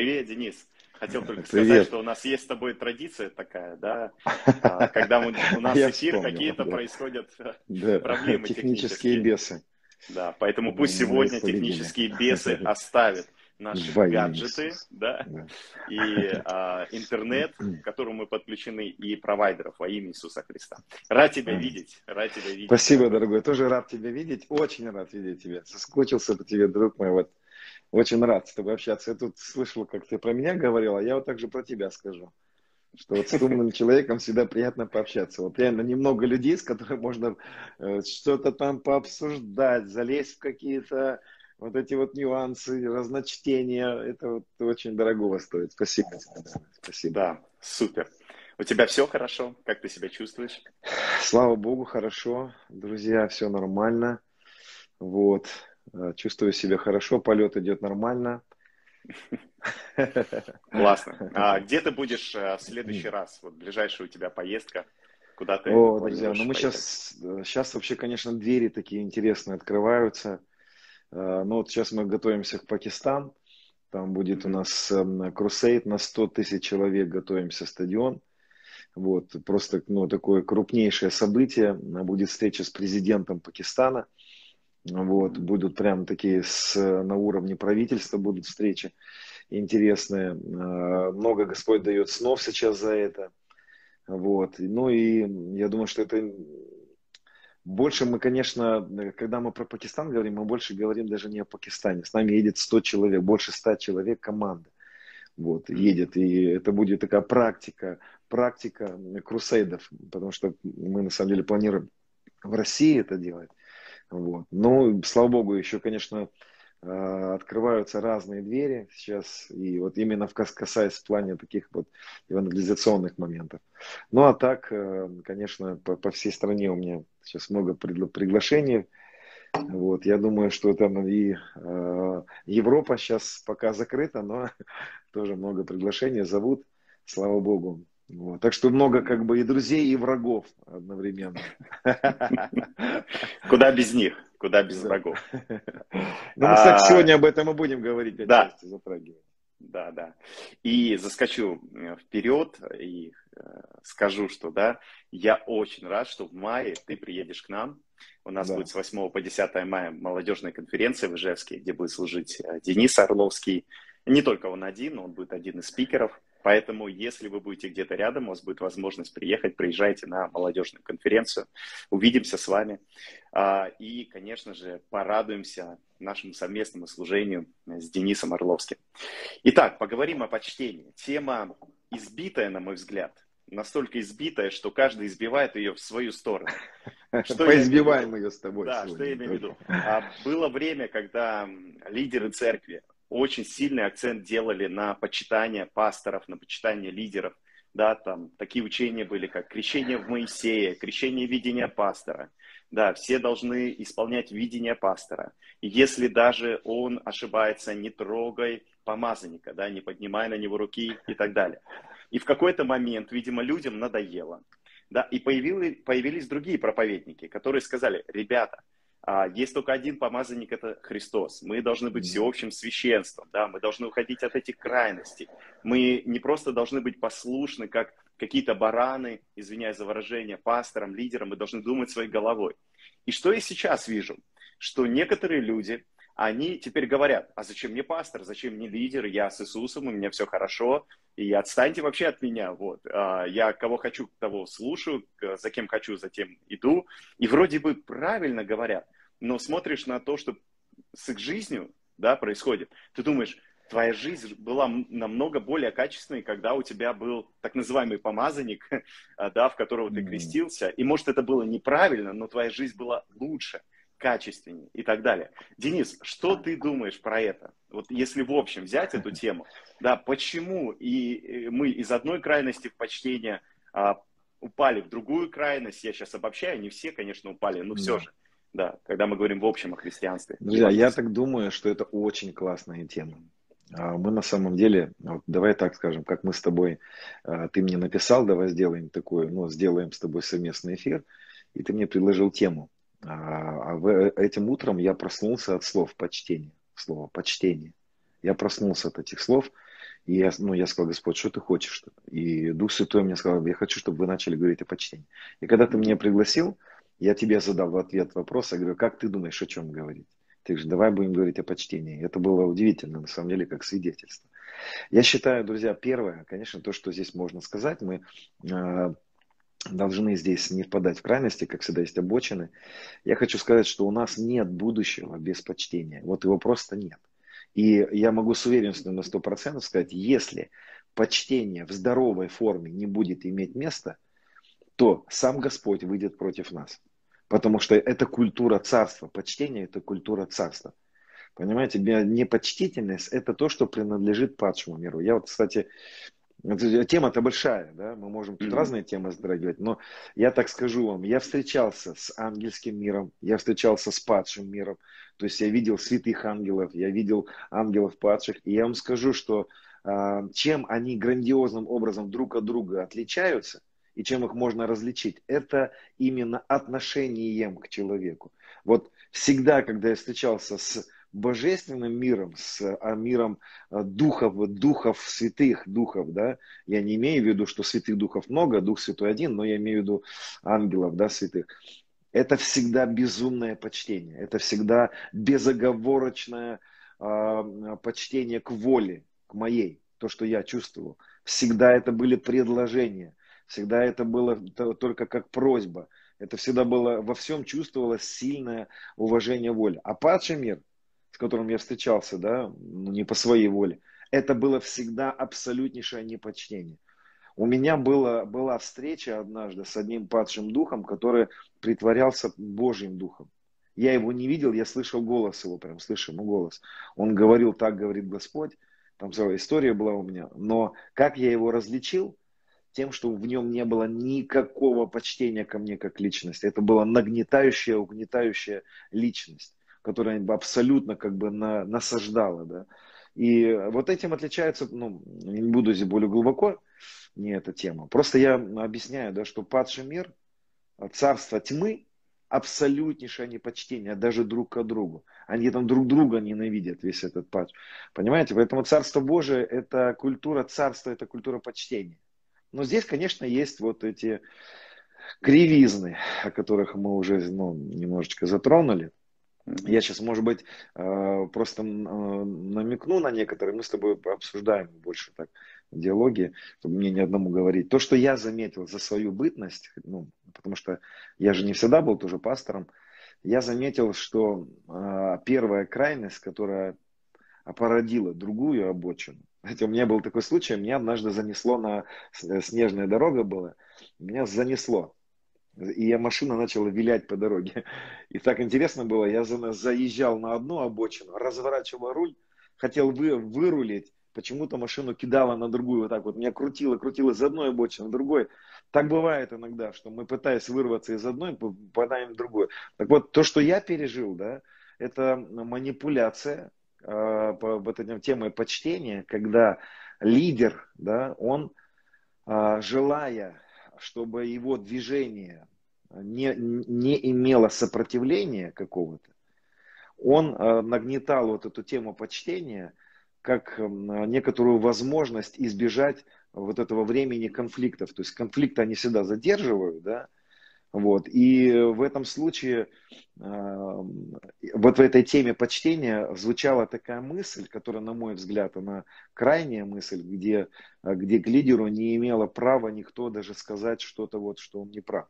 Привет, Денис. Хотел только Привет. сказать, что у нас есть с тобой традиция такая, да, а, когда мы, у нас эфир какие-то да. происходят да. проблемы технические. технические бесы. Да, поэтому пусть сегодня технические бесы оставят наши Во гаджеты, да, да, и а, интернет, к которому мы подключены, и провайдеров во имя Иисуса Христа. Рад тебя видеть, рад тебя видеть. Спасибо, дорогой, тоже рад тебя видеть, очень рад видеть тебя. Соскучился по тебе, друг мой, вот очень рад с тобой общаться. Я тут слышал, как ты про меня говорил, а я вот также про тебя скажу. Что вот с умным человеком всегда приятно пообщаться. Вот реально немного людей, с которыми можно э, что-то там пообсуждать, залезть в какие-то вот эти вот нюансы, разночтения, это вот очень дорогого стоит. Спасибо тебе. Спасибо. Да, супер. У тебя все хорошо? Как ты себя чувствуешь? Слава Богу, хорошо. Друзья, все нормально. Вот. Э, чувствую себя хорошо, полет идет нормально. Классно. А где ты будешь э, в следующий раз? Вот ближайшая у тебя поездка? Куда ты О, друзья, ну мы сейчас, сейчас вообще, конечно, двери такие интересные открываются. Э, ну вот сейчас мы готовимся к Пакистан. Там будет у нас крусейд на 100 тысяч человек, готовимся стадион. Вот, просто ну, такое крупнейшее событие. Будет встреча с президентом Пакистана. Вот, будут прям такие с, на уровне правительства будут встречи интересные. А, много Господь дает снов сейчас за это. Вот. Ну и я думаю, что это больше мы, конечно, когда мы про Пакистан говорим, мы больше говорим даже не о Пакистане. С нами едет 100 человек, больше 100 человек команда. Вот, едет. И это будет такая практика, практика крусейдов, потому что мы на самом деле планируем в России это делать. Вот. Ну, слава богу, еще, конечно, э, открываются разные двери сейчас, и вот именно в касаясь в плане таких вот евангелизационных моментов. Ну, а так, э, конечно, по, по всей стране у меня сейчас много приглашений. Вот, я думаю, что там и э, Европа сейчас пока закрыта, но тоже много приглашений зовут, слава богу. Вот. Так что много как бы и друзей, и врагов одновременно. Куда без них? Куда без врагов? Ну, мы, кстати, сегодня об этом и будем говорить, да. затрагивать. Да, да. И заскочу э, вперед и э, скажу, что да, я очень рад, что в мае ты приедешь к нам. У нас да. будет с 8 по 10 мая молодежная конференция в Ижевске, где будет служить э, Денис Орловский. Не только он один, он будет один из спикеров. Поэтому, если вы будете где-то рядом, у вас будет возможность приехать, приезжайте на молодежную конференцию, увидимся с вами. А, и, конечно же, порадуемся нашему совместному служению с Денисом Орловским. Итак, поговорим о почтении. Тема избитая, на мой взгляд, настолько избитая, что каждый избивает ее в свою сторону. Что Поизбиваем ее с тобой. Да, что я имею в виду. А, было время, когда лидеры церкви очень сильный акцент делали на почитание пасторов, на почитание лидеров. Да, там такие учения были, как крещение в Моисее, крещение видения пастора. Да, все должны исполнять видение пастора. И если даже он ошибается, не трогай помазанника, да, не поднимай на него руки и так далее. И в какой-то момент, видимо, людям надоело. Да, и появились, появились другие проповедники, которые сказали, ребята, есть только один помазанник, это Христос. Мы должны быть всеобщим священством, да, мы должны уходить от этих крайностей. Мы не просто должны быть послушны, как какие-то бараны, извиняюсь за выражение, пасторам, лидерам, мы должны думать своей головой. И что я сейчас вижу? Что некоторые люди, они теперь говорят, а зачем мне пастор, зачем мне лидер, я с Иисусом, у меня все хорошо, и отстаньте вообще от меня, вот. А, я кого хочу, того слушаю, за кем хочу, за тем иду. И вроде бы правильно говорят, но смотришь на то, что с их жизнью, да, происходит, ты думаешь, твоя жизнь была намного более качественной, когда у тебя был так называемый помазанник, да, в которого ты крестился. И может это было неправильно, но твоя жизнь была лучше качественнее и так далее. Денис, что ты думаешь про это? Вот если в общем взять эту тему, да, почему и мы из одной крайности в почтение а, упали в другую крайность, я сейчас обобщаю, не все, конечно, упали, но все же, да, когда мы говорим в общем о христианстве. Друзья, я так думаю, что это очень классная тема. А, мы на самом деле, вот давай так скажем, как мы с тобой, а, ты мне написал, давай сделаем такой, ну, сделаем с тобой совместный эфир, и ты мне предложил тему. А, а этим утром я проснулся от слов почтения, слова почтение. Я проснулся от этих слов, И я, ну, я сказал, Господь, что ты хочешь? И Дух Святой мне сказал, я хочу, чтобы вы начали говорить о почтении. И когда ты меня пригласил, я тебе задал в ответ вопрос, я говорю, как ты думаешь, о чем говорить? Ты говоришь, давай будем говорить о почтении. Это было удивительно, на самом деле, как свидетельство. Я считаю, друзья, первое, конечно, то, что здесь можно сказать, мы э, должны здесь не впадать в крайности, как всегда есть обочины. Я хочу сказать, что у нас нет будущего без почтения. Вот его просто нет. И я могу с уверенностью на 100% сказать, если почтение в здоровой форме не будет иметь места, то сам Господь выйдет против нас. Потому что это культура царства. Почтение – это культура царства. Понимаете, непочтительность – это то, что принадлежит падшему миру. Я вот, кстати, Тема-то большая, да, мы можем тут mm-hmm. разные темы затрагивать, но я так скажу вам, я встречался с ангельским миром, я встречался с падшим миром, то есть я видел святых ангелов, я видел ангелов падших, и я вам скажу, что э, чем они грандиозным образом друг от друга отличаются, и чем их можно различить, это именно отношением к человеку. Вот всегда, когда я встречался с божественным миром, с а, миром а, духов, духов святых духов, да, я не имею в виду, что святых духов много, Дух Святой один, но я имею в виду ангелов, да, святых. Это всегда безумное почтение, это всегда безоговорочное э, почтение к воле, к моей, то, что я чувствовал. Всегда это были предложения, всегда это было только как просьба. Это всегда было, во всем чувствовалось сильное уважение воли. А падший мир, которым я встречался, да, ну, не по своей воле, это было всегда абсолютнейшее непочтение. У меня было, была встреча однажды с одним падшим духом, который притворялся Божьим духом. Я его не видел, я слышал голос его, прям слышал ему голос. Он говорил, так говорит Господь, там целая история была у меня. Но как я его различил? Тем, что в нем не было никакого почтения ко мне как личности. Это была нагнетающая, угнетающая личность которая абсолютно как бы на, насаждала, да. И вот этим отличается, ну, не буду здесь более глубоко, не эта тема. Просто я объясняю, да, что падший мир, царство тьмы, абсолютнейшее непочтение, даже друг к другу. Они там друг друга ненавидят, весь этот падж. Понимаете? Поэтому Царство Божие – это культура царства, это культура почтения. Но здесь, конечно, есть вот эти кривизны, о которых мы уже ну, немножечко затронули. Я сейчас, может быть, э, просто э, намекну на некоторые, мы с тобой обсуждаем больше так в диалоге, чтобы мне ни одному говорить. То, что я заметил за свою бытность, ну, потому что я же не всегда был тоже пастором, я заметил, что э, первая крайность, которая породила другую обочину, Хотя у меня был такой случай, меня однажды занесло на снежная дорога была, меня занесло. И я машина начала вилять по дороге. И так интересно было, я заезжал на одну обочину, разворачивал руль, хотел вы, вырулить, почему-то машину кидала на другую, вот так вот, меня крутило, крутило с одной обочины на другой. Так бывает иногда, что мы пытаясь вырваться из одной, попадаем в другую. Так вот, то, что я пережил, да, это манипуляция э, по вот этим темой почтения, когда лидер, да, он, э, желая чтобы его движение не, не имело сопротивления какого-то, он э, нагнетал вот эту тему почтения как некоторую возможность избежать вот этого времени конфликтов. То есть конфликты они всегда задерживают, да, вот. И в этом случае, э, вот в этой теме почтения звучала такая мысль, которая, на мой взгляд, она крайняя мысль, где, где к лидеру не имело права никто даже сказать что-то вот, что он не прав.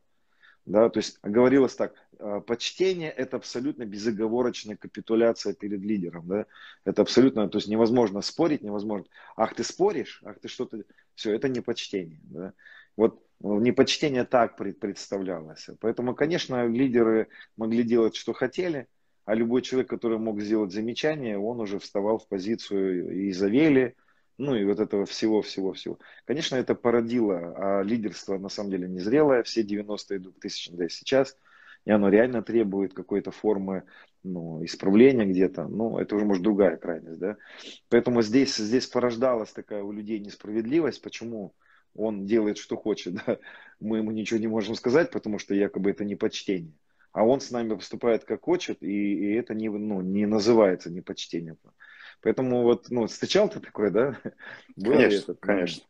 Да, то есть говорилось так, э, почтение это абсолютно безоговорочная капитуляция перед лидером. Да? Это абсолютно, то есть невозможно спорить, невозможно. Ах, ты споришь, ах, ты что-то, все, это не почтение. Да? Вот непочтение так представлялось. Поэтому, конечно, лидеры могли делать, что хотели, а любой человек, который мог сделать замечание, он уже вставал в позицию Изавели, ну и вот этого всего-всего-всего. Конечно, это породило, а лидерство на самом деле незрелое, все 90-е и 2000 да и сейчас, и оно реально требует какой-то формы ну, исправления где-то, ну, это уже, может, другая крайность, да. Поэтому здесь, здесь порождалась такая у людей несправедливость, почему он делает, что хочет, да, мы ему ничего не можем сказать, потому что якобы это не почтение. А он с нами поступает как хочет, и, и это не, ну, не называется непочтением. Поэтому вот, ну, встречал ты такое, да? Было конечно, это? конечно.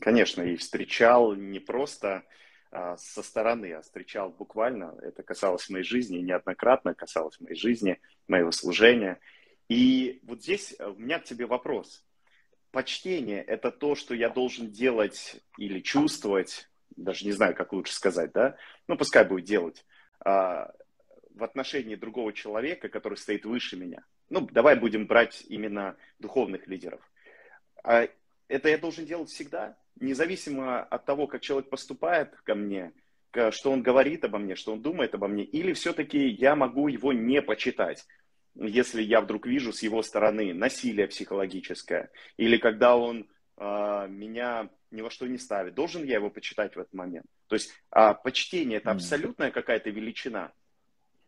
Конечно, и встречал не просто а, со стороны, а встречал буквально. Это касалось моей жизни, неоднократно касалось моей жизни, моего служения. И вот здесь у меня к тебе вопрос. Почтение – это то, что я должен делать или чувствовать, даже не знаю, как лучше сказать, да? Ну, пускай будет делать а, в отношении другого человека, который стоит выше меня. Ну, давай будем брать именно духовных лидеров. А это я должен делать всегда, независимо от того, как человек поступает ко мне, что он говорит обо мне, что он думает обо мне, или все-таки я могу его не почитать, если я вдруг вижу с его стороны насилие психологическое, или когда он э, меня ни во что не ставит, должен я его почитать в этот момент. То есть а почтение это абсолютная какая-то величина,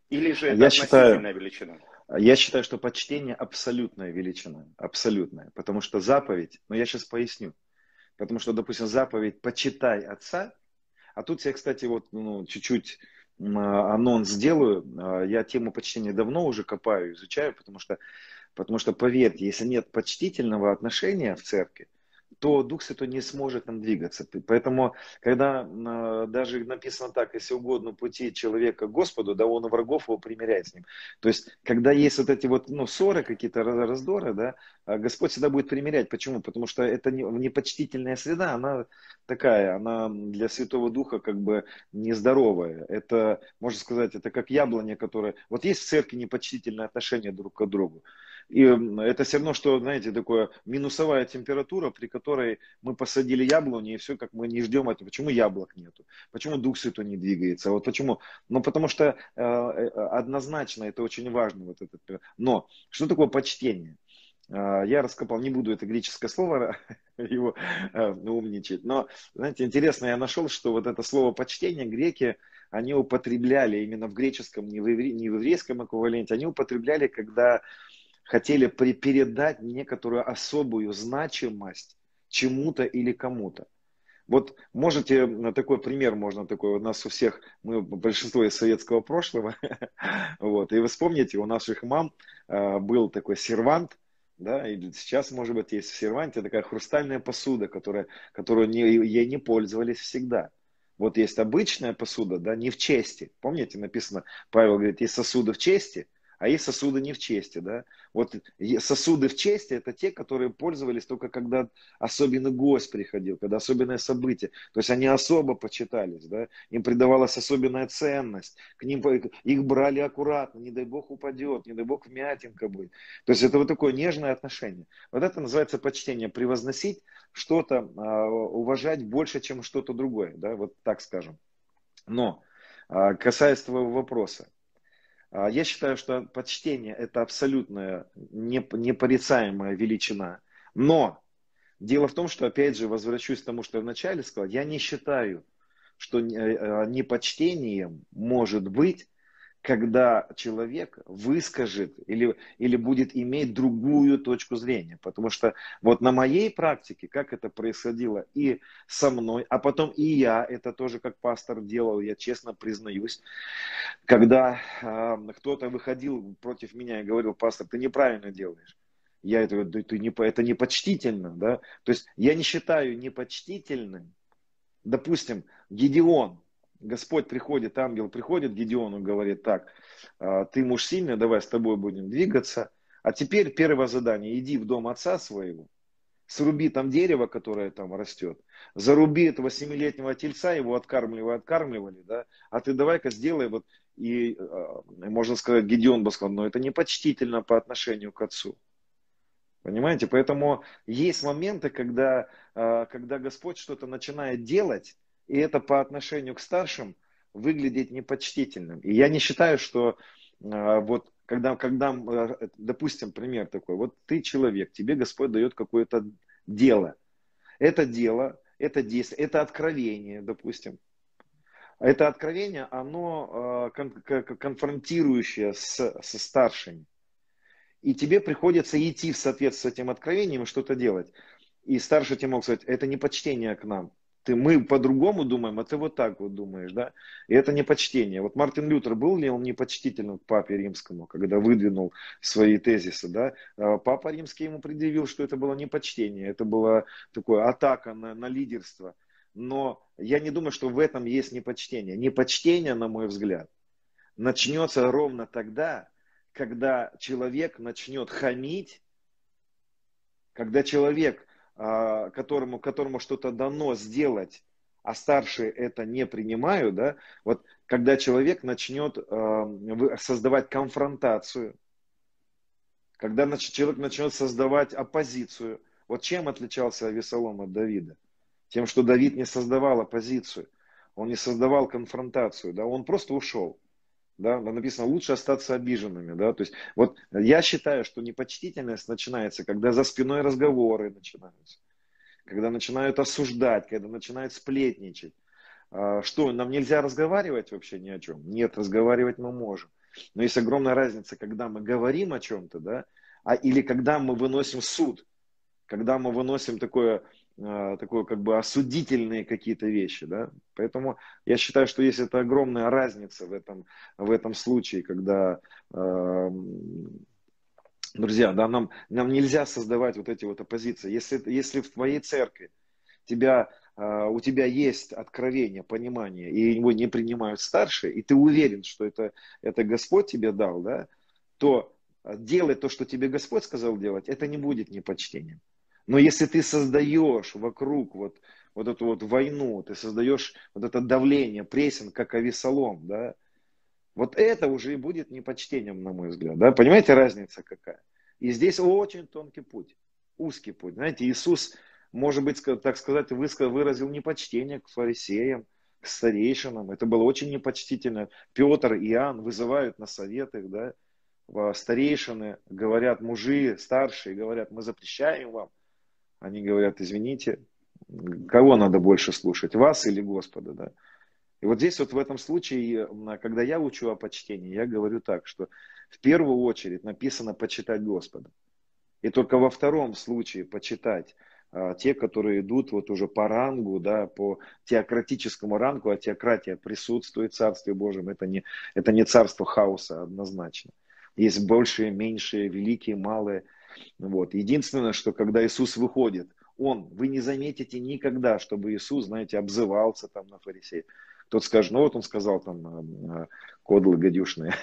или же это я относительная считаю, величина? Я считаю, что почтение абсолютная величина, абсолютная, потому что заповедь, но я сейчас поясню, потому что, допустим, заповедь «почитай отца», а тут я, кстати, вот ну, чуть-чуть анонс сделаю, а, я тему почтения давно уже копаю, изучаю, потому что, потому что поверьте, если нет почтительного отношения в церкви, то Дух Святой не сможет нам двигаться. Поэтому, когда э, даже написано так, если угодно пути человека Господу, да он врагов его примиряет с ним. То есть, когда есть вот эти вот ну, ссоры, какие-то раздоры, да, а Господь всегда будет примирять. Почему? Потому что это не, непочтительная среда, она такая, она для Святого Духа как бы нездоровая. Это, можно сказать, это как яблоня, которое... Вот есть в церкви непочтительное отношение друг к другу. И это все равно, что, знаете, такое минусовая температура, при которой мы посадили яблони, и все, как мы не ждем это. Почему яблок нету? Почему Дух Святой не двигается? Вот почему? Ну, потому что э, э однозначно это очень важно. Вот этот. Но что такое почтение? Э, я раскопал, не буду это греческое слово его э, умничать, но, знаете, интересно, я нашел, что вот это слово почтение греки, они употребляли именно в греческом, не в, еврейском эквиваленте, они употребляли, когда хотели при, передать некоторую особую значимость чему-то или кому-то. Вот можете, такой пример можно такой, у нас у всех, мы большинство из советского прошлого, вот, и вы вспомните, у наших мам э, был такой сервант, да, и сейчас, может быть, есть в серванте такая хрустальная посуда, которая, которую не, ей не пользовались всегда. Вот есть обычная посуда, да, не в чести. Помните, написано, Павел говорит, есть сосуды в чести, а есть сосуды не в чести, да. Вот сосуды в чести это те, которые пользовались только когда особенный гость приходил, когда особенное событие. То есть они особо почитались, да, им придавалась особенная ценность, к ним их брали аккуратно, не дай бог упадет, не дай бог вмятинка будет. То есть это вот такое нежное отношение. Вот это называется почтение, превозносить что-то, а, уважать больше, чем что-то другое, да, вот так скажем. Но а, касаясь твоего вопроса, я считаю, что почтение это абсолютная непорицаемая величина. Но дело в том, что, опять же, возвращусь к тому, что я вначале сказал, я не считаю, что э, э, непочтением может быть когда человек выскажет или, или будет иметь другую точку зрения. Потому что вот на моей практике, как это происходило и со мной, а потом и я это тоже как пастор делал, я честно признаюсь, когда э, кто-то выходил против меня и говорил, пастор, ты неправильно делаешь. Я это, ты не, это непочтительно, да? То есть я не считаю непочтительным, допустим, Гедеон, Господь приходит, ангел приходит Гедеону, говорит так, «А, ты муж сильный, давай с тобой будем двигаться. А теперь первое задание, иди в дом отца своего, сруби там дерево, которое там растет, заруби этого семилетнего тельца, его откармливали, откармливали, да, а ты давай-ка сделай вот, и а, можно сказать, Гедеон бы сказал, но это непочтительно по отношению к отцу. Понимаете? Поэтому есть моменты, когда, а, когда Господь что-то начинает делать, и это по отношению к старшим выглядит непочтительным. И я не считаю, что э, вот когда, когда, э, допустим, пример такой, вот ты человек, тебе Господь дает какое-то дело. Это дело, это действие, это откровение, допустим. Это откровение, оно э, конфронтирующее с, со старшими. И тебе приходится идти в соответствии с этим откровением и что-то делать. И старший тебе мог сказать, это не почтение к нам. Ты, мы по-другому думаем, а ты вот так вот думаешь, да? И это не почтение. Вот Мартин Лютер был ли он непочтительным к папе римскому, когда выдвинул свои тезисы, да? А папа римский ему предъявил, что это было непочтение, это была такая атака на, на лидерство. Но я не думаю, что в этом есть непочтение. Непочтение, на мой взгляд, начнется ровно тогда, когда человек начнет хамить, когда человек которому, которому что-то дано сделать, а старшие это не принимают, да, вот когда человек начнет э, создавать конфронтацию, когда человек начнет создавать оппозицию. Вот чем отличался Авесолом от Давида? Тем, что Давид не создавал оппозицию, он не создавал конфронтацию, да, он просто ушел. Да, написано, лучше остаться обиженными. Да? То есть, вот я считаю, что непочтительность начинается, когда за спиной разговоры начинаются, когда начинают осуждать, когда начинают сплетничать. А, что, нам нельзя разговаривать вообще ни о чем? Нет, разговаривать мы можем. Но есть огромная разница, когда мы говорим о чем-то, да, а, или когда мы выносим суд, когда мы выносим такое такое как бы осудительные какие-то вещи, да. Поэтому я считаю, что есть это огромная разница в этом, в этом случае, когда, э, друзья, да, нам, нам нельзя создавать вот эти вот оппозиции. Если, если в твоей церкви тебя, э, у тебя есть откровение, понимание, и его не принимают старшие, и ты уверен, что это, это Господь тебе дал, да, то делай то, что тебе Господь сказал делать, это не будет непочтением. Но если ты создаешь вокруг вот, вот эту вот войну, ты создаешь вот это давление, прессинг, как Авесолом, да, вот это уже и будет непочтением, на мой взгляд. Да? Понимаете, разница какая? И здесь очень тонкий путь, узкий путь. Знаете, Иисус, может быть, так сказать, выразил непочтение к фарисеям, к старейшинам. Это было очень непочтительно. Петр и Иоанн вызывают на советах, да, старейшины, говорят, мужи старшие, говорят, мы запрещаем вам они говорят, извините, кого надо больше слушать, вас или Господа, да? И вот здесь вот в этом случае, когда я учу о почтении, я говорю так, что в первую очередь написано почитать Господа. И только во втором случае почитать а, те, которые идут вот уже по рангу, да, по теократическому рангу, а теократия присутствует в Царстве Божьем. Это не, это не царство хаоса однозначно. Есть большие, меньшие, великие, малые – вот. Единственное, что когда Иисус выходит, он, вы не заметите никогда, чтобы Иисус, знаете, обзывался там на фарисея. Тот скажет, ну вот он сказал там а, а, кодлы гадюшные,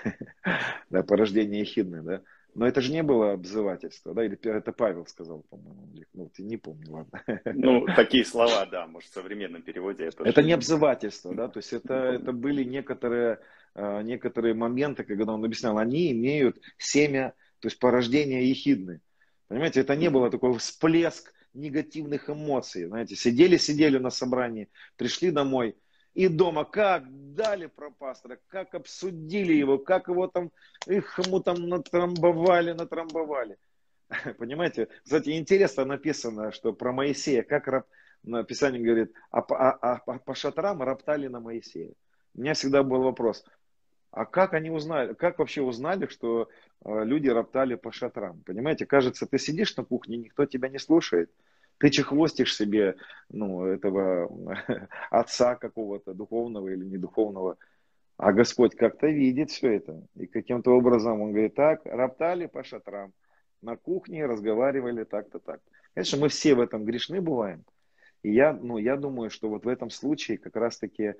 да, порождение ехидное, да. Но это же не было обзывательство, да, или это Павел сказал, по-моему, ну, ты не помню, ладно. Ну, такие слова, да, может, в современном переводе это... Это не обзывательство, да, то есть это, это были некоторые, а, некоторые моменты, когда он объяснял, они имеют семя то есть порождение ехидны. Понимаете, это не было такой всплеск негативных эмоций. Знаете, сидели-сидели на собрании, пришли домой, и дома как дали про пастора, как обсудили его, как его там, их ему там натрамбовали, натрамбовали. Понимаете? Кстати, интересно написано, что про Моисея, как раб, Писание говорит, а, а, а по шатрам роптали на Моисея. У меня всегда был вопрос, а как они узнали, как вообще узнали, что люди роптали по шатрам? Понимаете, кажется, ты сидишь на кухне, никто тебя не слушает. Ты чехвостишь себе ну, этого отца какого-то, духовного или недуховного. А Господь как-то видит все это. И каким-то образом он говорит, так, роптали по шатрам. На кухне разговаривали так-то так. Конечно, мы все в этом грешны бываем. И я, ну, я думаю, что вот в этом случае как раз-таки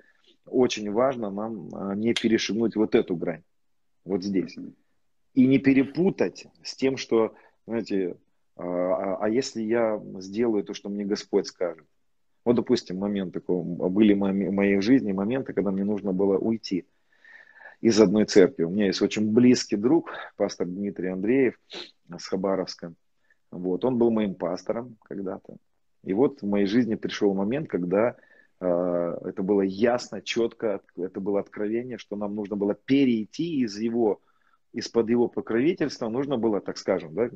очень важно нам а, не перешагнуть вот эту грань, вот здесь. И не перепутать с тем, что, знаете, а, а, а если я сделаю то, что мне Господь скажет? Вот, допустим, момент такой, были в моей жизни моменты, когда мне нужно было уйти из одной церкви. У меня есть очень близкий друг, пастор Дмитрий Андреев с Хабаровска. Вот, он был моим пастором когда-то. И вот в моей жизни пришел момент, когда э, это было ясно, четко, это было откровение, что нам нужно было перейти из его, из-под его покровительства, нужно было, так скажем, да,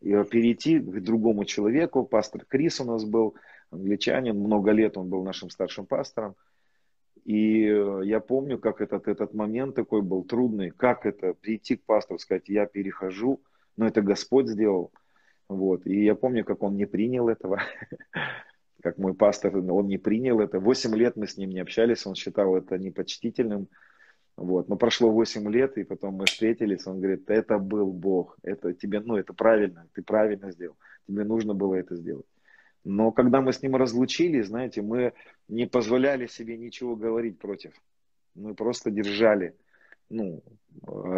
перейти к другому человеку. Пастор Крис у нас был, англичанин, много лет он был нашим старшим пастором. И э, я помню, как этот, этот момент такой был трудный, как это прийти к пастору, сказать, я перехожу, но это Господь сделал – вот. И я помню, как он не принял этого. как мой пастор, он не принял это. Восемь лет мы с ним не общались, он считал это непочтительным. Вот. Но прошло 8 лет, и потом мы встретились, он говорит, это был Бог, это тебе, ну, это правильно, ты правильно сделал, тебе нужно было это сделать. Но когда мы с ним разлучились, знаете, мы не позволяли себе ничего говорить против. Мы просто держали, ну,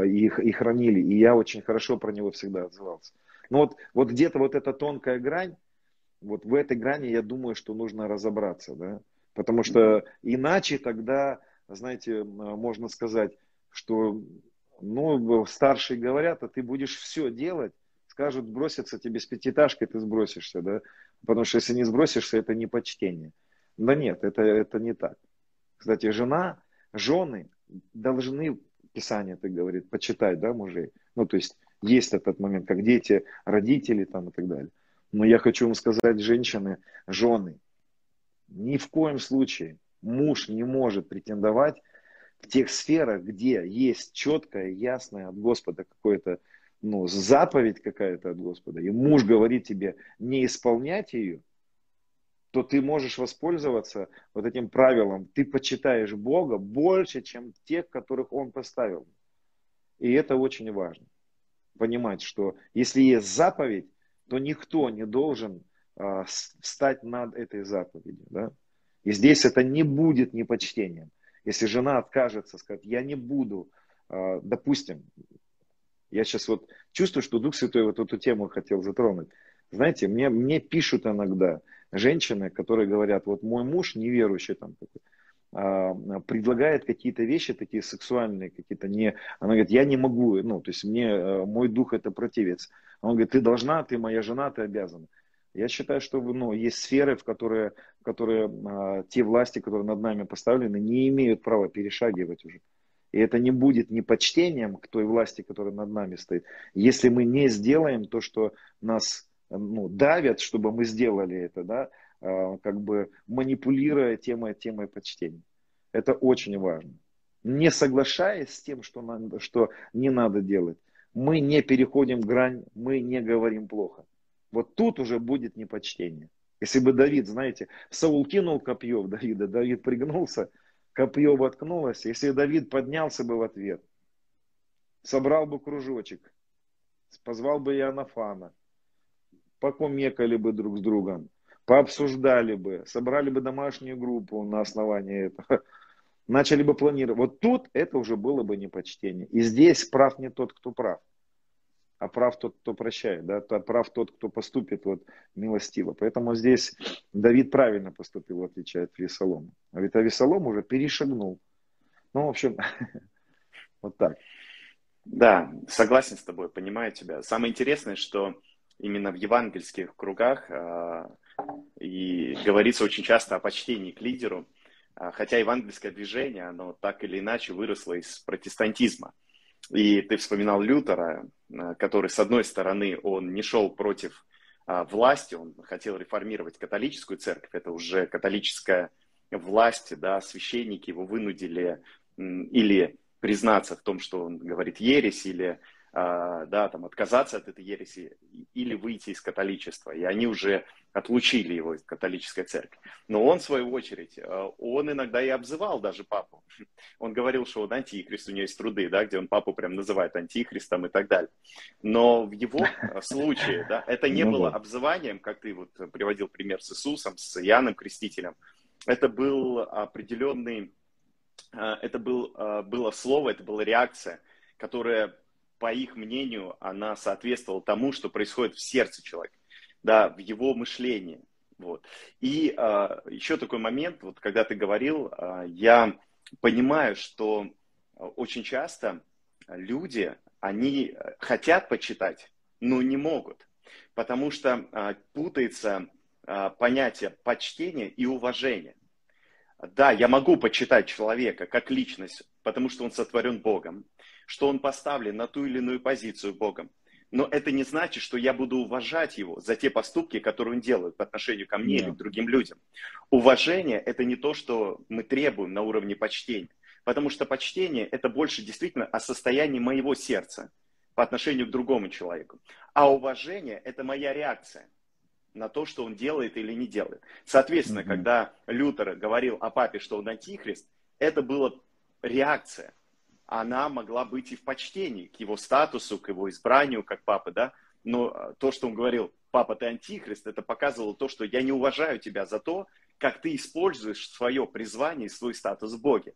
и, и хранили. И я очень хорошо про него всегда отзывался. Но вот, вот где-то вот эта тонкая грань, вот в этой грани я думаю, что нужно разобраться, да. Потому что иначе тогда знаете, можно сказать, что ну, старшие говорят, а ты будешь все делать, скажут броситься тебе с пятиэтажкой, ты сбросишься, да, потому что если не сбросишься, это не почтение. Да нет, это, это не так. Кстати, жена, жены должны, Писание это говорит, почитать, да, мужей. Ну, то есть, есть этот момент, как дети, родители там и так далее. Но я хочу вам сказать, женщины, жены, ни в коем случае муж не может претендовать в тех сферах, где есть четкая, ясная от Господа какое-то, ну, заповедь какая-то от Господа, и муж говорит тебе не исполнять ее, то ты можешь воспользоваться вот этим правилом. Ты почитаешь Бога больше, чем тех, которых Он поставил. И это очень важно. Понимать, что если есть заповедь, то никто не должен э, встать над этой заповедью. Да? И здесь это не будет непочтением. Если жена откажется, сказать, я не буду, а, допустим, я сейчас вот чувствую, что Дух Святой вот эту тему хотел затронуть. Знаете, мне, мне пишут иногда женщины, которые говорят, вот мой муж неверующий там а, предлагает какие-то вещи такие сексуальные, какие-то не... Она говорит, я не могу, ну, то есть мне, э, мой дух это противец. Он говорит, ты должна, ты моя жена, ты обязана. Я считаю, что ну, есть сферы, в которые, в которые а, те власти, которые над нами поставлены, не имеют права перешагивать уже. И это не будет непочтением к той власти, которая над нами стоит, если мы не сделаем то, что нас ну, давят, чтобы мы сделали это, да, а, как бы манипулируя темой, темой почтения. Это очень важно. Не соглашаясь с тем, что, надо, что не надо делать, мы не переходим грань, мы не говорим плохо. Вот тут уже будет непочтение. Если бы Давид, знаете, Саул кинул копье в Давида, Давид пригнулся, копье воткнулось. Если Давид поднялся бы в ответ, собрал бы кружочек, позвал бы Иоаннафана, покумекали бы друг с другом, пообсуждали бы, собрали бы домашнюю группу на основании этого, начали бы планировать. Вот тут это уже было бы непочтение. И здесь прав не тот, кто прав а прав тот, кто прощает, да, прав тот, кто поступит вот милостиво. Поэтому здесь Давид правильно поступил, в отличие от Весолома. А ведь Авесолом уже перешагнул. Ну, в общем, вот так. Да, согласен с тобой, понимаю тебя. Самое интересное, что именно в евангельских кругах э, и говорится очень часто о почтении к лидеру, э, хотя евангельское движение, оно так или иначе выросло из протестантизма. И ты вспоминал Лютера, э, который, с одной стороны, он не шел против а, власти, он хотел реформировать католическую церковь, это уже католическая власть, да, священники его вынудили или признаться в том, что он говорит ересь, или да, там, отказаться от этой ереси или выйти из католичества. И они уже отлучили его из католической церкви. Но он, в свою очередь, а, он иногда и обзывал даже папу. Он говорил, что он антихрист, у него есть труды, да, где он папу прям называет антихристом и так далее. Но в его случае да, это не ну было обзыванием, как ты вот приводил пример с Иисусом, с Иоанном Крестителем. Это был определенный, а, это был, было слово, это была реакция, которая по их мнению, она соответствовала тому, что происходит в сердце человека, да, в его мышлении. Вот. И а, еще такой момент, вот когда ты говорил, а, я понимаю, что очень часто люди, они хотят почитать, но не могут, потому что а, путается а, понятие почтения и уважения. Да, я могу почитать человека как личность, потому что он сотворен Богом что он поставлен на ту или иную позицию Богом. Но это не значит, что я буду уважать его за те поступки, которые он делает по отношению ко мне yeah. или к другим людям. Уважение – это не то, что мы требуем на уровне почтения. Потому что почтение – это больше действительно о состоянии моего сердца по отношению к другому человеку. А уважение – это моя реакция. на то, что он делает или не делает. Соответственно, mm-hmm. когда Лютер говорил о папе, что он антихрист, это была реакция. Она могла быть и в почтении к его статусу, к его избранию как папы, да. Но а, то, что он говорил, папа, ты антихрист, это показывало то, что я не уважаю тебя за то, как ты используешь свое призвание и свой статус в Боге.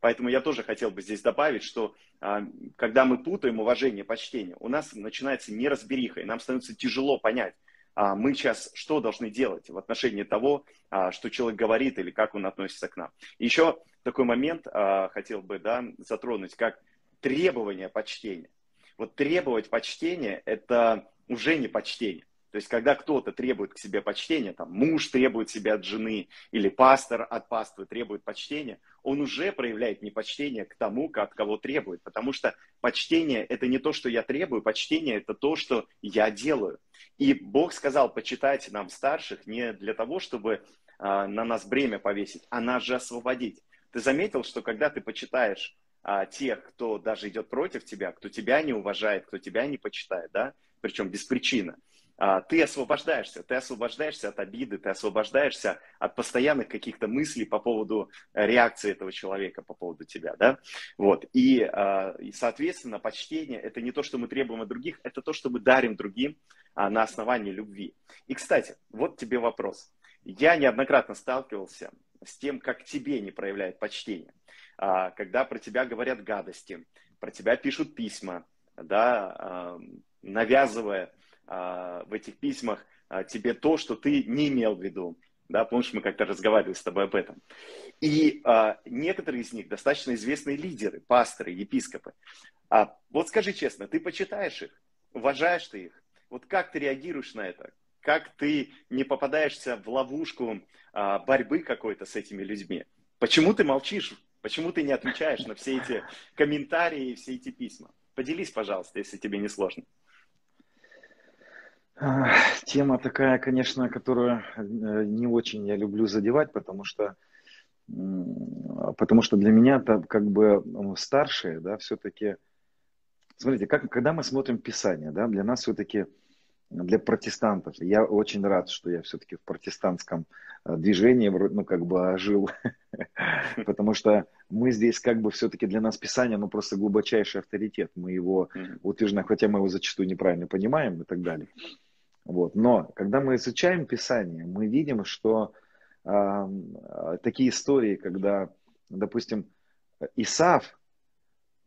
Поэтому я тоже хотел бы здесь добавить, что а, когда мы путаем уважение и почтение, у нас начинается неразбериха, и нам становится тяжело понять, мы сейчас что должны делать в отношении того, а, что человек говорит или как он относится к нам. Еще такой момент а, хотел бы да, затронуть, как требование почтения. Вот требовать почтения – это уже не почтение. То есть, когда кто-то требует к себе почтения, там, муж требует себя от жены, или пастор от паствы требует почтения, он уже проявляет непочтение к тому, от кого требует. Потому что почтение – это не то, что я требую, почтение – это то, что я делаю. И Бог сказал, почитайте нам старших не для того, чтобы а, на нас бремя повесить, а нас же освободить. Ты заметил, что когда ты почитаешь а, тех, кто даже идет против тебя, кто тебя не уважает, кто тебя не почитает, да, причем без причины – ты освобождаешься, ты освобождаешься от обиды, ты освобождаешься от постоянных каких-то мыслей по поводу э, реакции этого человека по поводу тебя, да, вот, и, а, и соответственно, почтение – это не то, что мы требуем от других, это то, что мы дарим другим а, на основании любви. И, кстати, вот тебе вопрос. Я неоднократно сталкивался с тем, как тебе не проявляют почтение, когда про тебя говорят гадости, про тебя пишут письма, да, навязывая а, в этих письмах а, тебе то, что ты не имел в виду. Да, помнишь, мы как-то разговаривали с тобой об этом. И а, некоторые из них достаточно известные лидеры, пасторы, епископы. А, вот скажи честно, ты почитаешь их, уважаешь ты их? Вот как ты реагируешь на это? Как ты не попадаешься в ловушку а, борьбы какой-то с этими людьми? Почему ты молчишь? Почему ты не отвечаешь на все эти комментарии и все эти письма? Поделись, пожалуйста, если тебе не сложно. Тема такая, конечно, которую э, не очень я люблю задевать, потому что, потому что для меня это как бы старшие, да, все-таки, смотрите, как, когда мы смотрим Писание, да, для нас все-таки, для протестантов, я очень рад, что я все-таки в протестантском э, движении, ну, как бы жил, потому что мы здесь как бы все-таки для нас Писание, ну, просто глубочайший авторитет, мы его утверждаем, хотя мы его зачастую неправильно понимаем и так далее. Вот. Но когда мы изучаем Писание, мы видим, что э, такие истории, когда, допустим, Исав,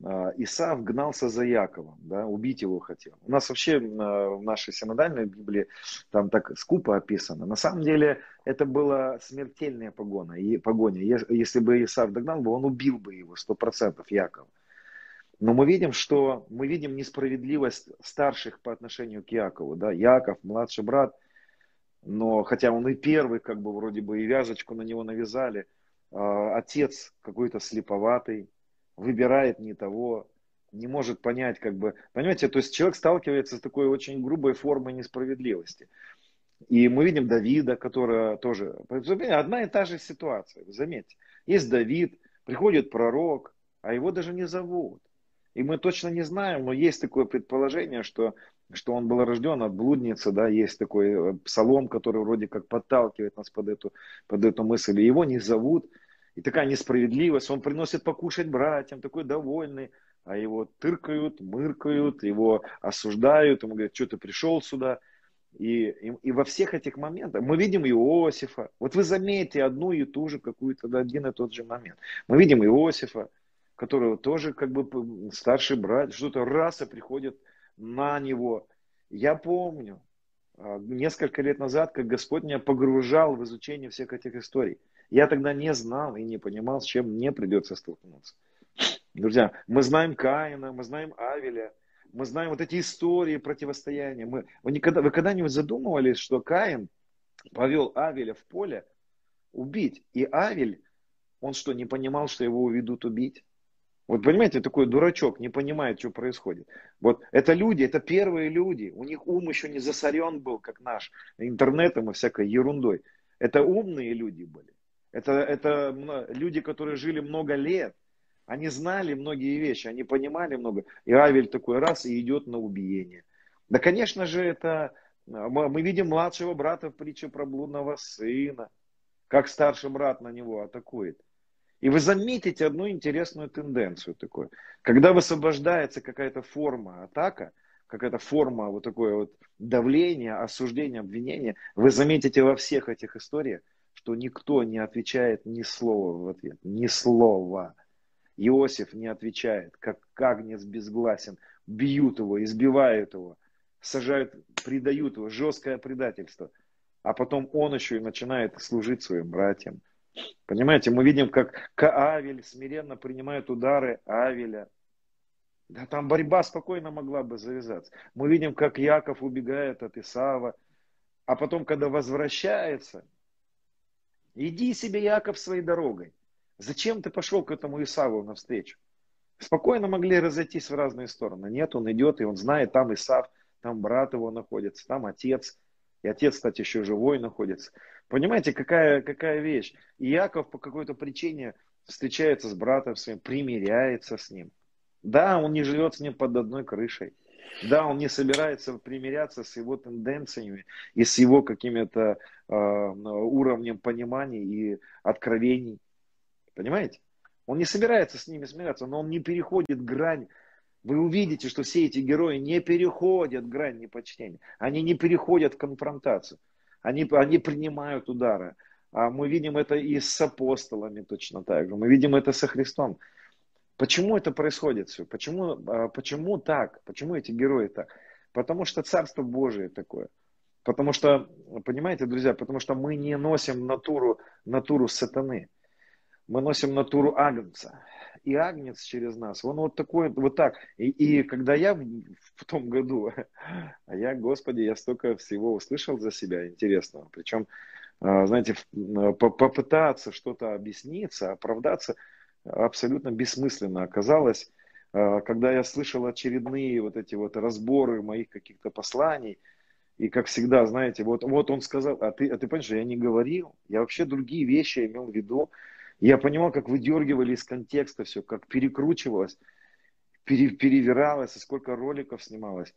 э, Исав гнался за Яковом, да, убить его хотел. У нас вообще э, в нашей синодальной Библии там так скупо описано. На самом деле это была смертельная погоня. И, погоня. Если бы Исав догнал бы, он убил бы его, сто процентов Якова. Но мы видим, что мы видим несправедливость старших по отношению к Якову. Да? Яков, младший брат, но хотя он и первый, как бы вроде бы и вязочку на него навязали, а, отец какой-то слеповатый, выбирает не того, не может понять, как бы, понимаете, то есть человек сталкивается с такой очень грубой формой несправедливости. И мы видим Давида, которая тоже, одна и та же ситуация, заметьте. Есть Давид, приходит пророк, а его даже не зовут. И мы точно не знаем, но есть такое предположение, что, что он был рожден от блудницы, да, есть такой э, псалом, который вроде как подталкивает нас под эту, под эту мысль. И его не зовут, и такая несправедливость, он приносит покушать братьям, такой довольный, а его тыркают, мыркают, его осуждают, ему говорят, что ты пришел сюда. И, и, и во всех этих моментах мы видим Иосифа. Вот вы заметите одну и ту же какую-то, один и тот же момент. Мы видим Иосифа, которого тоже как бы старший брат, что-то раса приходит на него. Я помню, а, несколько лет назад, как Господь меня погружал в изучение всех этих историй. Я тогда не знал и не понимал, с чем мне придется столкнуться. Друзья, мы знаем Каина, мы знаем Авеля, мы знаем вот эти истории противостояния. Мы, вы, никогда, вы когда-нибудь задумывались, что Каин повел Авеля в поле убить? И Авель, он что, не понимал, что его уведут убить? Вот понимаете, такой дурачок не понимает, что происходит. Вот это люди, это первые люди. У них ум еще не засорен был, как наш, интернетом и всякой ерундой. Это умные люди были. Это, это люди, которые жили много лет. Они знали многие вещи, они понимали много. И Авель такой раз и идет на убиение. Да, конечно же, это мы видим младшего брата в притче про блудного сына, как старший брат на него атакует. И вы заметите одну интересную тенденцию такую. Когда высвобождается какая-то форма атака, какая-то форма вот такое вот давления, осуждения, обвинения, вы заметите во всех этих историях, что никто не отвечает ни слова в ответ, ни слова. Иосиф не отвечает, как Агнец безгласен, бьют его, избивают его, сажают, предают его, жесткое предательство. А потом он еще и начинает служить своим братьям. Понимаете, мы видим, как Каавель смиренно принимает удары Авеля. Да там борьба спокойно могла бы завязаться. Мы видим, как Яков убегает от Исава. А потом, когда возвращается, иди себе, Яков, своей дорогой. Зачем ты пошел к этому Исаву навстречу? Спокойно могли разойтись в разные стороны. Нет, он идет, и он знает, там Исав, там брат его находится, там отец. И отец, кстати, еще живой находится. Понимаете, какая, какая вещь? И Яков по какой-то причине встречается с братом своим, примиряется с ним. Да, он не живет с ним под одной крышей. Да, он не собирается примиряться с его тенденциями и с его какими-то э, уровнем понимания и откровений. Понимаете? Он не собирается с ними смиряться, но он не переходит грань. Вы увидите, что все эти герои не переходят грань непочтения. Они не переходят в конфронтацию. Они, они принимают удары. А мы видим это и с апостолами точно так же. Мы видим это со Христом. Почему это происходит все? Почему, а, почему так? Почему эти герои так? Потому что Царство Божие такое. Потому что, понимаете, друзья, потому что мы не носим натуру, натуру сатаны. Мы носим натуру агнца. И агнец через нас, он вот такой, вот так. И, и когда я в том году, а я, Господи, я столько всего услышал за себя интересного. Причем, а, знаете, попытаться что-то объясниться, оправдаться – абсолютно бессмысленно оказалось, а, когда я слышал очередные вот эти вот разборы моих каких-то посланий, и как всегда, знаете, вот, вот он сказал, а ты, а ты понимаешь, я не говорил, я вообще другие вещи имел в виду. Я понимал, как выдергивали из контекста все, как перекручивалось, пере, перевиралось, и сколько роликов снималось.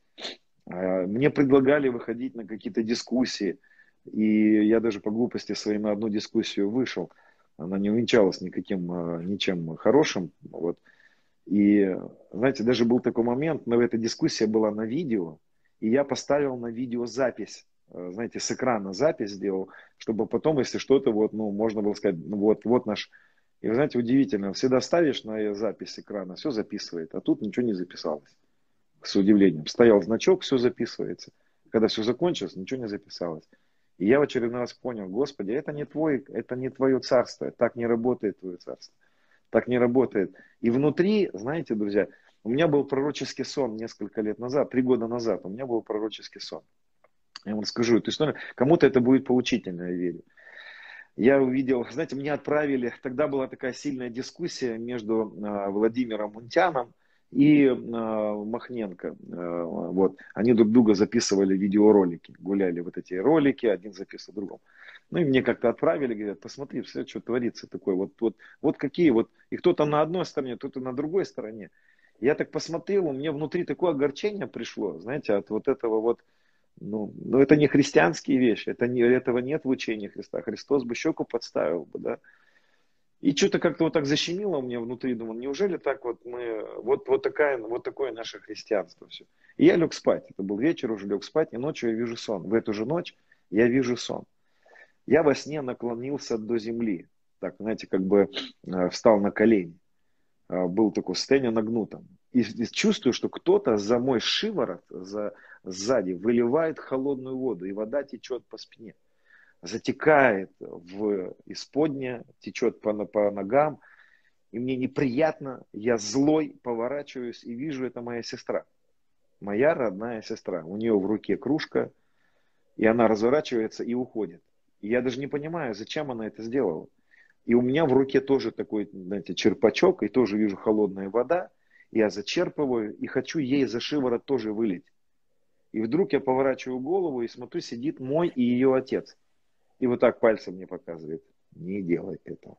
А, мне предлагали выходить на какие-то дискуссии, и я даже по глупости своей на одну дискуссию вышел – она не увенчалась никаким, а, ничем хорошим. Вот. И, знаете, даже был такой момент, но эта дискуссия была на видео, и я поставил на видео запись, знаете, с экрана запись сделал, чтобы потом, если что-то, вот, ну, можно было сказать, ну, вот, вот наш... И, вы знаете, удивительно, всегда ставишь на запись экрана, все записывает, а тут ничего не записалось, с удивлением. Стоял значок, все записывается. Когда все закончилось, ничего не записалось. И я в очередной раз понял, Господи, это не твой, это не твое царство, так не работает твое царство, так не работает. И внутри, знаете, друзья, у меня был пророческий сон несколько лет назад, три года назад, у меня был пророческий сон. Я вам расскажу эту историю. Кому-то это будет поучительно, я верю. Я увидел, знаете, мне отправили, тогда была такая сильная дискуссия между э, Владимиром Мунтяном и э, Махненко. Э, вот, они друг друга записывали видеоролики, гуляли вот эти ролики, один записывал другому. Ну и мне как-то отправили, говорят, посмотри, все, что творится такое. Вот, вот, вот какие вот, и кто-то на одной стороне, кто-то на другой стороне. Я так посмотрел, у меня внутри такое огорчение пришло, знаете, от вот этого вот, ну, ну это не христианские вещи, это не, этого нет в учении Христа. Христос бы щеку подставил бы, да. И что-то как-то вот так защемило у меня внутри, думал, неужели так вот мы, вот, вот, такая, вот такое наше христианство все. И я лег спать, это был вечер, уже лег спать, и ночью я вижу сон. В эту же ночь я вижу сон. Я во сне наклонился до земли, так, знаете, как бы э, встал на колени. Э, был такой состояние нагнутом. И, и чувствую, что кто-то за мой шиворот, за, сзади, выливает холодную воду, и вода течет по спине затекает в исподне, течет по, по ногам, и мне неприятно, я злой, поворачиваюсь и вижу, это моя сестра. Моя родная сестра. У нее в руке кружка, и она разворачивается и уходит. И я даже не понимаю, зачем она это сделала. И у меня в руке тоже такой, знаете, черпачок, и тоже вижу холодная вода. Я зачерпываю и хочу ей за шиворот тоже вылить. И вдруг я поворачиваю голову и смотрю, сидит мой и ее отец. И вот так пальцем мне показывает, не делай этого.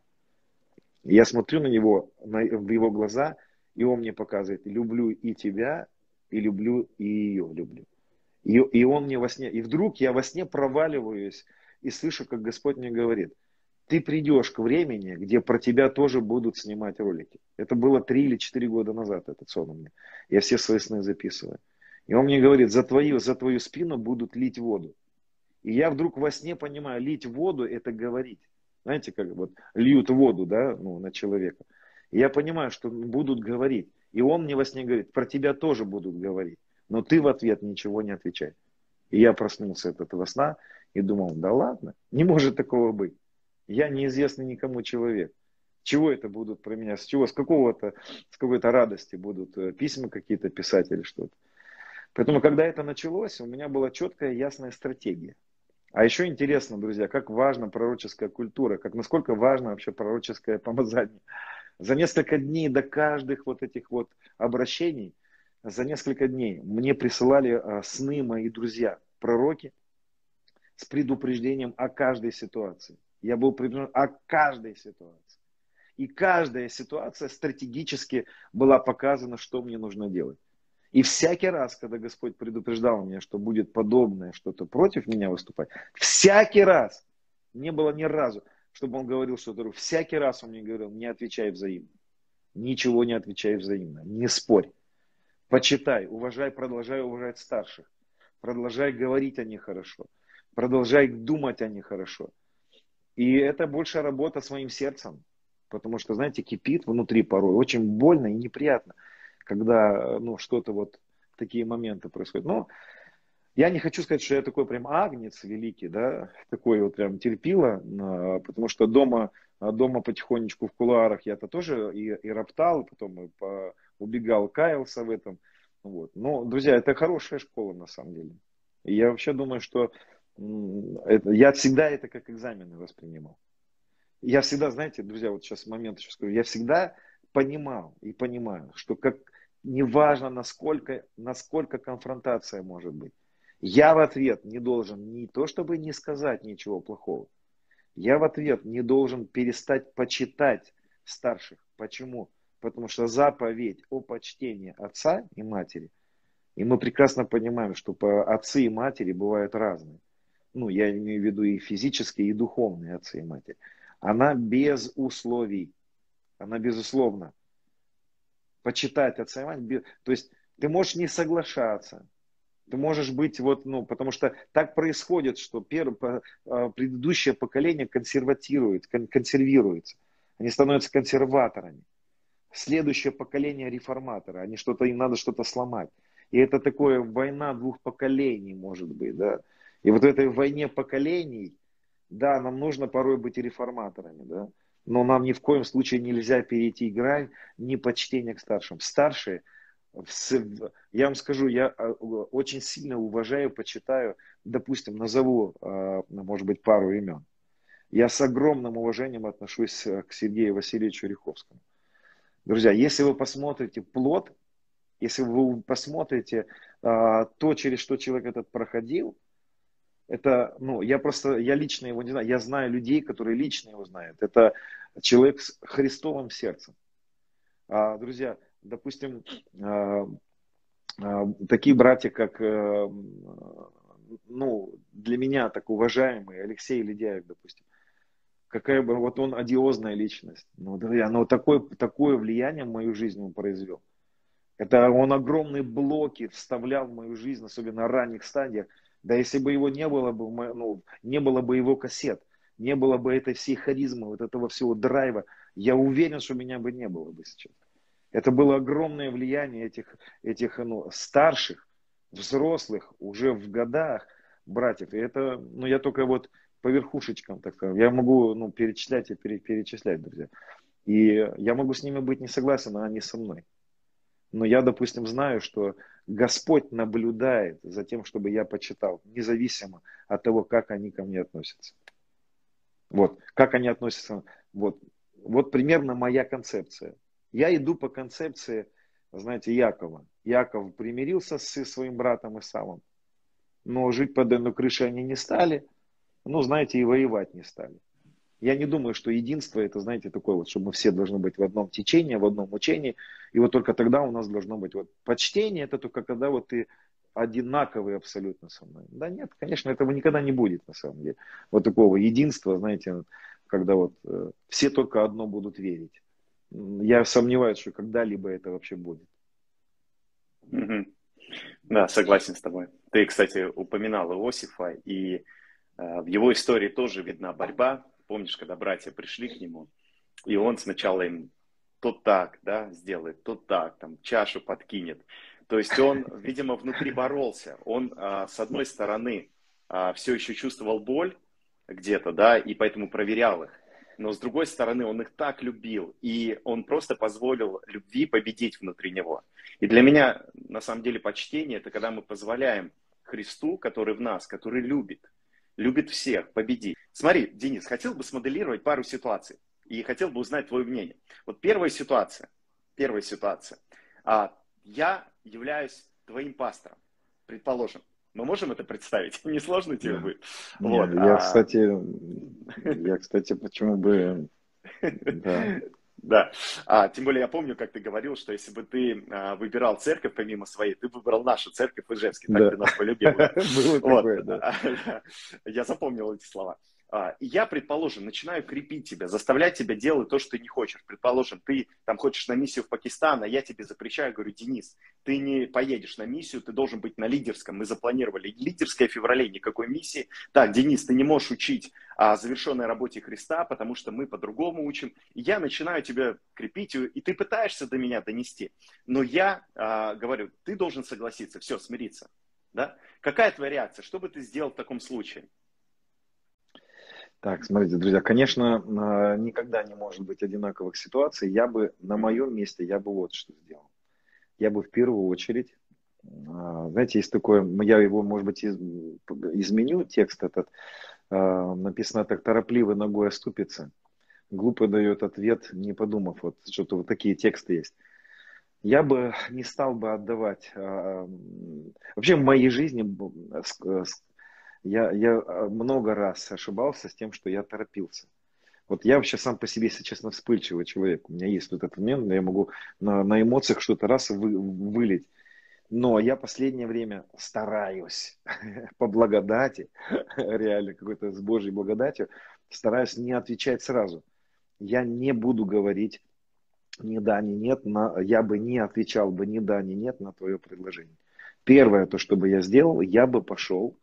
Я смотрю на него, на, в его глаза, и он мне показывает, люблю и тебя, и люблю, и ее люблю. И, и он мне во сне, и вдруг я во сне проваливаюсь и слышу, как Господь мне говорит, ты придешь к времени, где про тебя тоже будут снимать ролики. Это было три или четыре года назад, этот сон у меня. Я все свои сны записываю. И он мне говорит, за твою, за твою спину будут лить воду. И я вдруг во сне понимаю, лить воду это говорить. Знаете, как вот льют воду, да, ну, на человека. И я понимаю, что будут говорить. И он мне во сне говорит, про тебя тоже будут говорить. Но ты в ответ ничего не отвечай. И я проснулся от этого сна и думал, да ладно, не может такого быть. Я неизвестный никому человек. Чего это будут про меня? С чего? С какого-то, с какой-то радости будут э, письма какие-то писать или что-то. Поэтому, когда это началось, у меня была четкая, ясная стратегия. А еще интересно, друзья, как важна пророческая культура, как насколько важно вообще пророческое помазание. За несколько дней до каждых вот этих вот обращений, за несколько дней мне присылали а, сны мои друзья, пророки, с предупреждением о каждой ситуации. Я был предупрежден о каждой ситуации. И каждая ситуация стратегически была показана, что мне нужно делать. И всякий раз, когда Господь предупреждал меня, что будет подобное что-то против меня выступать, всякий раз, не было ни разу, чтобы он говорил что-то, всякий раз он мне говорил, не отвечай взаимно. Ничего не отвечай взаимно, не спорь. Почитай, уважай, продолжай уважать старших. Продолжай говорить о них хорошо. Продолжай думать о них хорошо. И это больше работа своим сердцем. Потому что, знаете, кипит внутри порой. Очень больно и неприятно когда ну, что-то вот такие моменты происходят. Но я не хочу сказать, что я такой прям агнец великий, да, такой вот прям терпила, а, потому что дома, а, дома потихонечку в кулуарах я-то тоже и, и роптал, потом и по, убегал, каялся в этом. Вот. Но, друзья, это хорошая школа на самом деле. И я вообще думаю, что я всегда это как экзамены воспринимал. Я всегда, знаете, друзья, вот сейчас момент еще скажу, я всегда понимал и понимаю, что как, неважно, насколько, насколько конфронтация может быть. Я в ответ не должен не то, чтобы не сказать ничего плохого. Я в ответ не должен перестать почитать старших. Почему? Потому что заповедь о почтении отца и матери, и мы прекрасно понимаем, что отцы и матери бывают разные. Ну, я имею в виду и физические, и духовные отцы и матери. Она без условий. Она безусловно почитать, оценивать. То есть ты можешь не соглашаться, ты можешь быть вот, ну, потому что так происходит, что первое, а, предыдущее поколение консерватирует, консервируется. Они становятся консерваторами. Следующее поколение реформаторы. Они что-то, им надо что-то сломать. И это такое война двух поколений, может быть, да. И вот в этой войне поколений, да, нам нужно порой быть реформаторами, да но нам ни в коем случае нельзя перейти грань непочтения к старшим. Старшие, я вам скажу, я а, очень сильно уважаю, почитаю, допустим, назову, а, может быть, пару имен. Я с огромным уважением отношусь э, к Сергею Васильевичу Риховскому. Друзья, если вы посмотрите плод, если вы посмотрите а, то, через что человек этот проходил, это, ну, я просто, я лично его не знаю, я знаю людей, которые лично его знают. Это человек с Христовым сердцем. А, друзья, допустим, а, а, такие братья, как, а, ну, для меня так уважаемый Алексей Ледяев, допустим, какая бы, вот он одиозная личность. Ну, друзья, но такое, такое влияние в мою жизнь он произвел. Это он огромные блоки вставлял в мою жизнь, особенно на ранних стадиях, да если бы его не было бы, ну, не было бы его кассет, не было бы этой всей харизмы, вот этого всего драйва, я уверен, что меня бы не было бы сейчас. Это было огромное влияние этих, этих ну, старших, взрослых, уже в годах братьев. И это, ну, я только вот по верхушечкам, так сказать, я могу, ну, перечислять и пере, перечислять, друзья. И я могу с ними быть не согласен, но они со мной. Но я, допустим, знаю, что Господь наблюдает за тем, чтобы я почитал, независимо от того, как они ко мне относятся. Вот, как они относятся. Вот, вот примерно моя концепция. Я иду по концепции, знаете, Якова. Яков примирился с своим братом Исавом, но жить под одной крышей они не стали, ну, знаете, и воевать не стали. Я не думаю, что единство это, знаете, такое вот, что мы все должны быть в одном течении, в одном учении, и вот только тогда у нас должно быть вот почтение, это только когда вот ты одинаковые абсолютно со мной. Да нет, конечно, этого никогда не будет на самом деле. Вот такого единства, знаете, когда вот э, все только одно будут верить. Я сомневаюсь, что когда-либо это вообще будет. Угу. Да, согласен с тобой. Ты, кстати, упоминал Иосифа, и э, в его истории тоже видна борьба. Помнишь, когда братья пришли к нему, и он сначала им то так, да, сделает, то так, там, чашу подкинет. То есть он, видимо, внутри боролся. Он, а, с одной стороны, а, все еще чувствовал боль где-то, да, и поэтому проверял их. Но с другой стороны, он их так любил, и он просто позволил любви победить внутри него. И для меня, на самом деле, почтение – это когда мы позволяем Христу, который в нас, который любит, любит всех, победить. Смотри, Денис, хотел бы смоделировать пару ситуаций, и хотел бы узнать твое мнение. Вот первая ситуация, первая ситуация. А, я являюсь твоим пастором, предположим. Мы можем это представить? Не сложно тебе будет? Вот, я, а... кстати, я, кстати, почему бы... Да. Да, а, тем более я помню, как ты говорил, что если бы ты а, выбирал церковь помимо своей, ты выбрал нашу церковь Ижевский, так да. ты нас полюбил. Да? Такое, да. Я запомнил эти слова. А, я, предположим, начинаю крепить тебя, заставлять тебя делать то, что ты не хочешь. Предположим, ты там хочешь на миссию в Пакистан, а я тебе запрещаю, говорю, Денис, ты не поедешь на миссию, ты должен быть на лидерском. Мы запланировали лидерское феврале, никакой миссии. Так, Денис, ты не можешь учить о завершенной работе Христа, потому что мы по-другому учим. Я начинаю тебя крепить, и ты пытаешься до меня донести. Но я а, говорю, ты должен согласиться, все, смириться. Да? Какая твоя реакция? Что бы ты сделал в таком случае? Так, смотрите, друзья, конечно, а, никогда не может быть одинаковых ситуаций. Я бы на моем месте, я бы вот что сделал. Я бы в первую очередь, а, знаете, есть такое, я его, может быть, изменю, текст этот, а, написано так, торопливый ногой оступится, глупо дает ответ, не подумав, вот что-то вот такие тексты есть. Я бы не стал бы отдавать, вообще в моей жизни я, я а, много раз ошибался с тем, что я торопился. Вот я вообще сам по себе, если честно, вспыльчивый человек. У меня есть вот этот момент, я могу на, на эмоциях что-то раз вы, вылить. Но я последнее время стараюсь по благодати, реально какой-то с Божьей благодатью, стараюсь не отвечать сразу. Я не буду говорить ни да, ни нет, на, я бы не отвечал бы ни да, ни нет на твое предложение. Первое, то, что бы я сделал, я бы пошел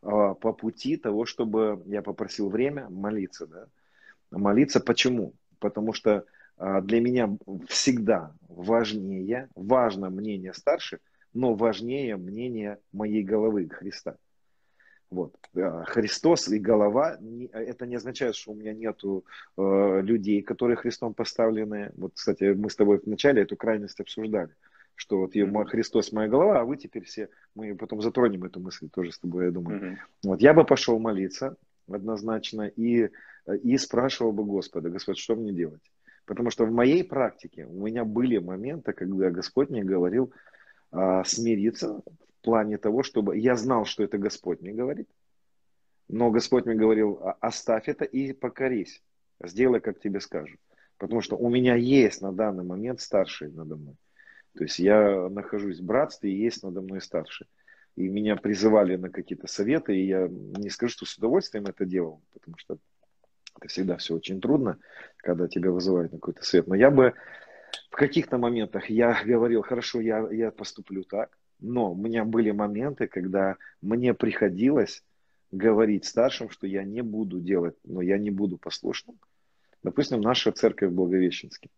по пути того, чтобы я попросил время молиться. Да? Молиться почему? Потому что а, для меня всегда важнее, важно мнение старших, но важнее мнение моей головы Христа. Вот. А, Христос и голова, это не означает, что у меня нету э, людей, которые Христом поставлены. Вот, кстати, мы с тобой вначале эту крайность обсуждали что вот mm-hmm. Христос моя голова, а вы теперь все, мы потом затронем эту мысль тоже с тобой, я думаю. Mm-hmm. Вот я бы пошел молиться однозначно и, и спрашивал бы Господа, Господь, что мне делать? Потому что в моей практике у меня были моменты, когда Господь мне говорил а, смириться в плане того, чтобы я знал, что это Господь мне говорит, но Господь мне говорил, «А, оставь это и покорись, сделай, как тебе скажут. Потому что у меня есть на данный момент старший надо мной. То есть я нахожусь в братстве и есть надо мной старший. И меня призывали на какие-то советы, и я не скажу, что с удовольствием это делал, потому что это всегда все очень трудно, когда тебя вызывают на какой-то совет. Но я бы в каких-то моментах я говорил, хорошо, я, я поступлю так, но у меня были моменты, когда мне приходилось говорить старшим, что я не буду делать, но я не буду послушным. Допустим, наша церковь в Благовещенске.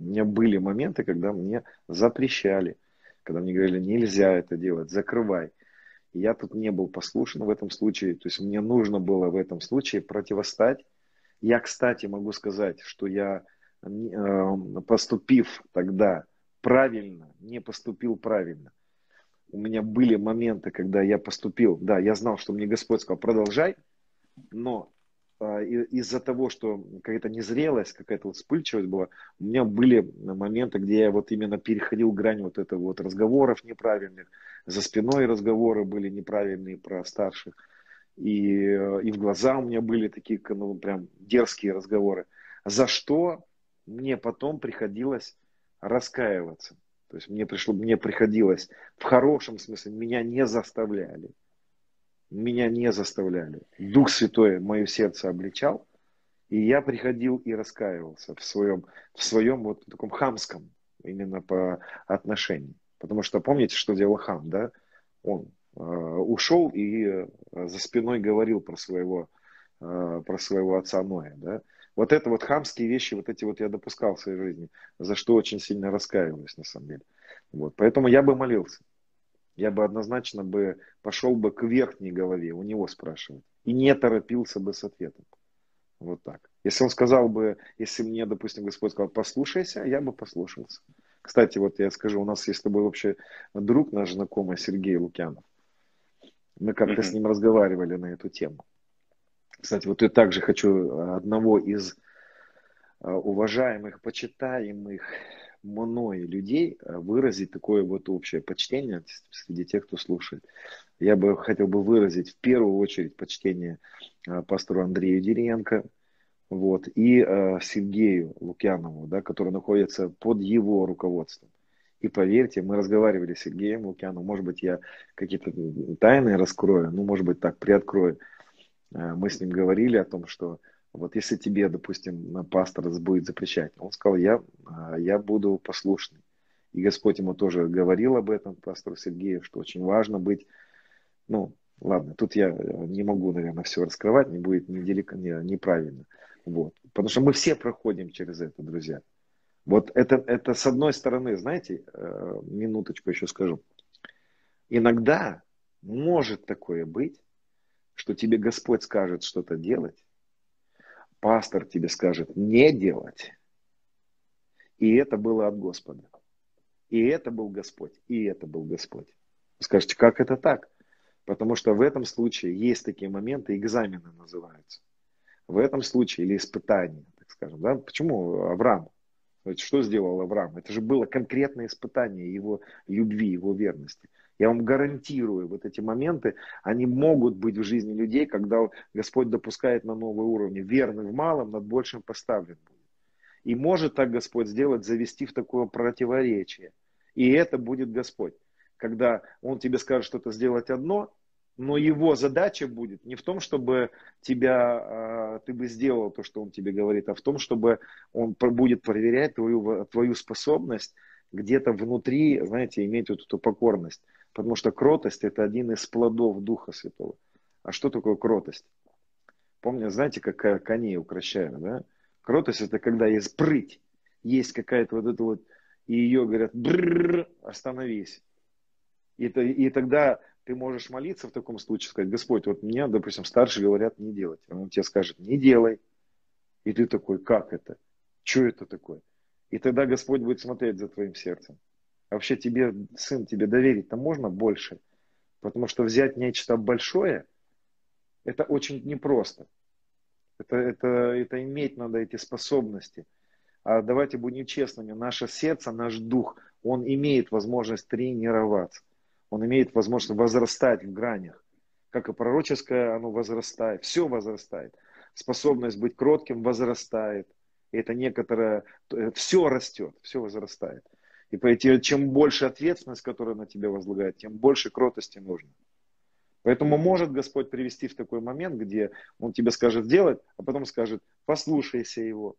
У меня были моменты, когда мне запрещали, когда мне говорили, нельзя это делать, закрывай. И я тут не был послушен в этом случае, то есть мне нужно было в этом случае противостать. Я, кстати, могу сказать, что я, э, поступив тогда правильно, не поступил правильно. У меня были моменты, когда я поступил, да, я знал, что мне Господь сказал, продолжай, но из-за того, что какая-то незрелость, какая-то вот вспыльчивость была, у меня были моменты, где я вот именно переходил грань вот этого вот разговоров неправильных, за спиной разговоры были неправильные про старших, и, и в глаза у меня были такие, ну, прям дерзкие разговоры, за что мне потом приходилось раскаиваться. То есть мне пришло, мне приходилось, в хорошем смысле, меня не заставляли. Меня не заставляли. Дух Святой мое сердце обличал, и я приходил и раскаивался в своем, в своем вот таком хамском именно по отношению. Потому что помните, что делал хам, да? Он э, ушел и э, за спиной говорил про своего, э, про своего отца Ноя, да? Вот это вот хамские вещи, вот эти вот я допускал в своей жизни, за что очень сильно раскаиваюсь на самом деле. Вот. Поэтому я бы молился. Я бы однозначно бы пошел бы к верхней голове, у него спрашивать. И не торопился бы с ответом. Вот так. Если он сказал бы, если мне, допустим, Господь сказал, послушайся, я бы послушался. Кстати, вот я скажу, у нас есть с тобой вообще друг наш знакомый Сергей Лукьянов. Мы как-то mm-hmm. с ним разговаривали на эту тему. Кстати, вот я также хочу одного из а, уважаемых, почитаемых мной людей а, выразить такое вот общее почтение среди тех, кто слушает. Я бы хотел бы выразить в первую очередь почтение а, пастору Андрею Деренко, вот, и э, Сергею Лукьянову, да, который находится под его руководством. И поверьте, мы разговаривали с Сергеем Лукьяновым, может быть, я какие-то тайны раскрою, ну, может быть, так, приоткрою. Э, мы с ним говорили о том, что вот если тебе, допустим, пастор будет запрещать, он сказал, я, э, я буду послушный. И Господь ему тоже говорил об этом, пастору Сергею, что очень важно быть, ну, ладно, тут я не могу, наверное, все раскрывать, не будет неделико, не, неправильно. Вот. Потому что мы все проходим через это, друзья. Вот это, это с одной стороны, знаете, э, минуточку еще скажу. Иногда может такое быть, что тебе Господь скажет что-то делать, пастор тебе скажет не делать, и это было от Господа. И это был Господь, и это был Господь. Вы скажете, как это так? Потому что в этом случае есть такие моменты, экзамены называются в этом случае, или испытание, так скажем. Да? Почему Авраам? Что сделал Авраам? Это же было конкретное испытание его любви, его верности. Я вам гарантирую, вот эти моменты, они могут быть в жизни людей, когда Господь допускает на новый уровень. Верный в малом, над большим поставлен будет. И может так Господь сделать, завести в такое противоречие. И это будет Господь. Когда Он тебе скажет что-то сделать одно, но его задача будет не в том, чтобы тебя, а, ты бы сделал то, что он тебе говорит, а в том, чтобы он будет проверять твою, твою способность где-то внутри, знаете, иметь вот эту покорность. Потому что кротость это один из плодов Духа Святого. А что такое кротость? Помните, знаете, как коней укращают, да? Кротость это когда есть прыть, есть какая-то вот эта вот, и ее говорят, остановись. И, и тогда ты можешь молиться в таком случае, сказать, Господь, вот мне, допустим, старшие говорят не делать. Он тебе скажет, не делай. И ты такой, как это? Что это такое? И тогда Господь будет смотреть за твоим сердцем. Вообще тебе, сын, тебе доверить-то можно больше. Потому что взять нечто большое, это очень непросто. Это, это, это иметь надо эти способности. А давайте будем честными, наше сердце, наш дух, он имеет возможность тренироваться он имеет возможность возрастать в гранях. Как и пророческое, оно возрастает. Все возрастает. Способность быть кротким возрастает. И это некоторое, э, все растет, все возрастает. И поэтому, чем больше ответственность, которая на тебя возлагает, тем больше кротости нужно. Поэтому может Господь привести в такой момент, где Он тебе скажет делать, а потом скажет, послушайся Его.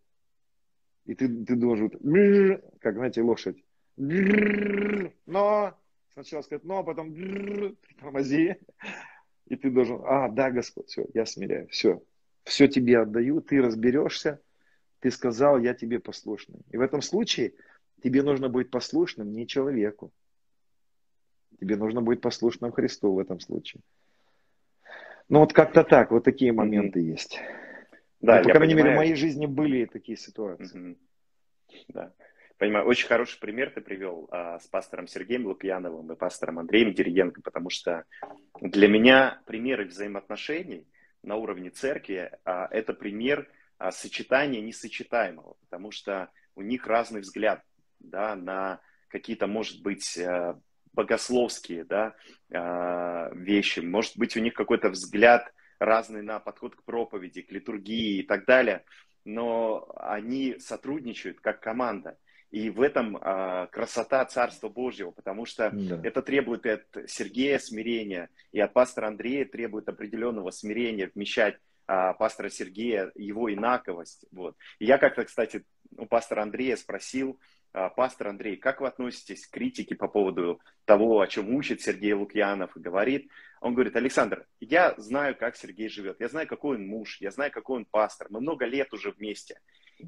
И ты, ты должен, как, знаете, лошадь, но сначала сказать «но», а потом тормози. И ты должен, а, да, Господь, все, я смиряю, все. Все тебе отдаю, ты разберешься, ты сказал, я тебе послушный. И в этом случае тебе нужно быть послушным не человеку. Тебе нужно быть послушным Христу в этом случае. Ну вот как-то так, вот такие моменты mm-hmm. есть. Да, ну, по крайней понимаю. мере, в моей жизни были такие ситуации. Mm-hmm. Да. Понимаю, очень хороший пример ты привел а, с пастором Сергеем Лукьяновым и пастором Андреем Деревенко, потому что для меня примеры взаимоотношений на уровне церкви а, это пример а, сочетания несочетаемого, потому что у них разный взгляд да, на какие-то, может быть, а, богословские да, а, вещи, может быть, у них какой-то взгляд разный на подход к проповеди, к литургии и так далее, но они сотрудничают как команда. И в этом а, красота Царства Божьего, потому что да. это требует от Сергея смирения, и от пастора Андрея требует определенного смирения вмещать а, пастора Сергея, его инаковость. Вот. И я как-то, кстати, у пастора Андрея спросил, пастор Андрей, как вы относитесь к критике по поводу того, о чем учит Сергей Лукьянов и говорит? Он говорит, Александр, я знаю, как Сергей живет, я знаю, какой он муж, я знаю, какой он пастор, мы много лет уже вместе.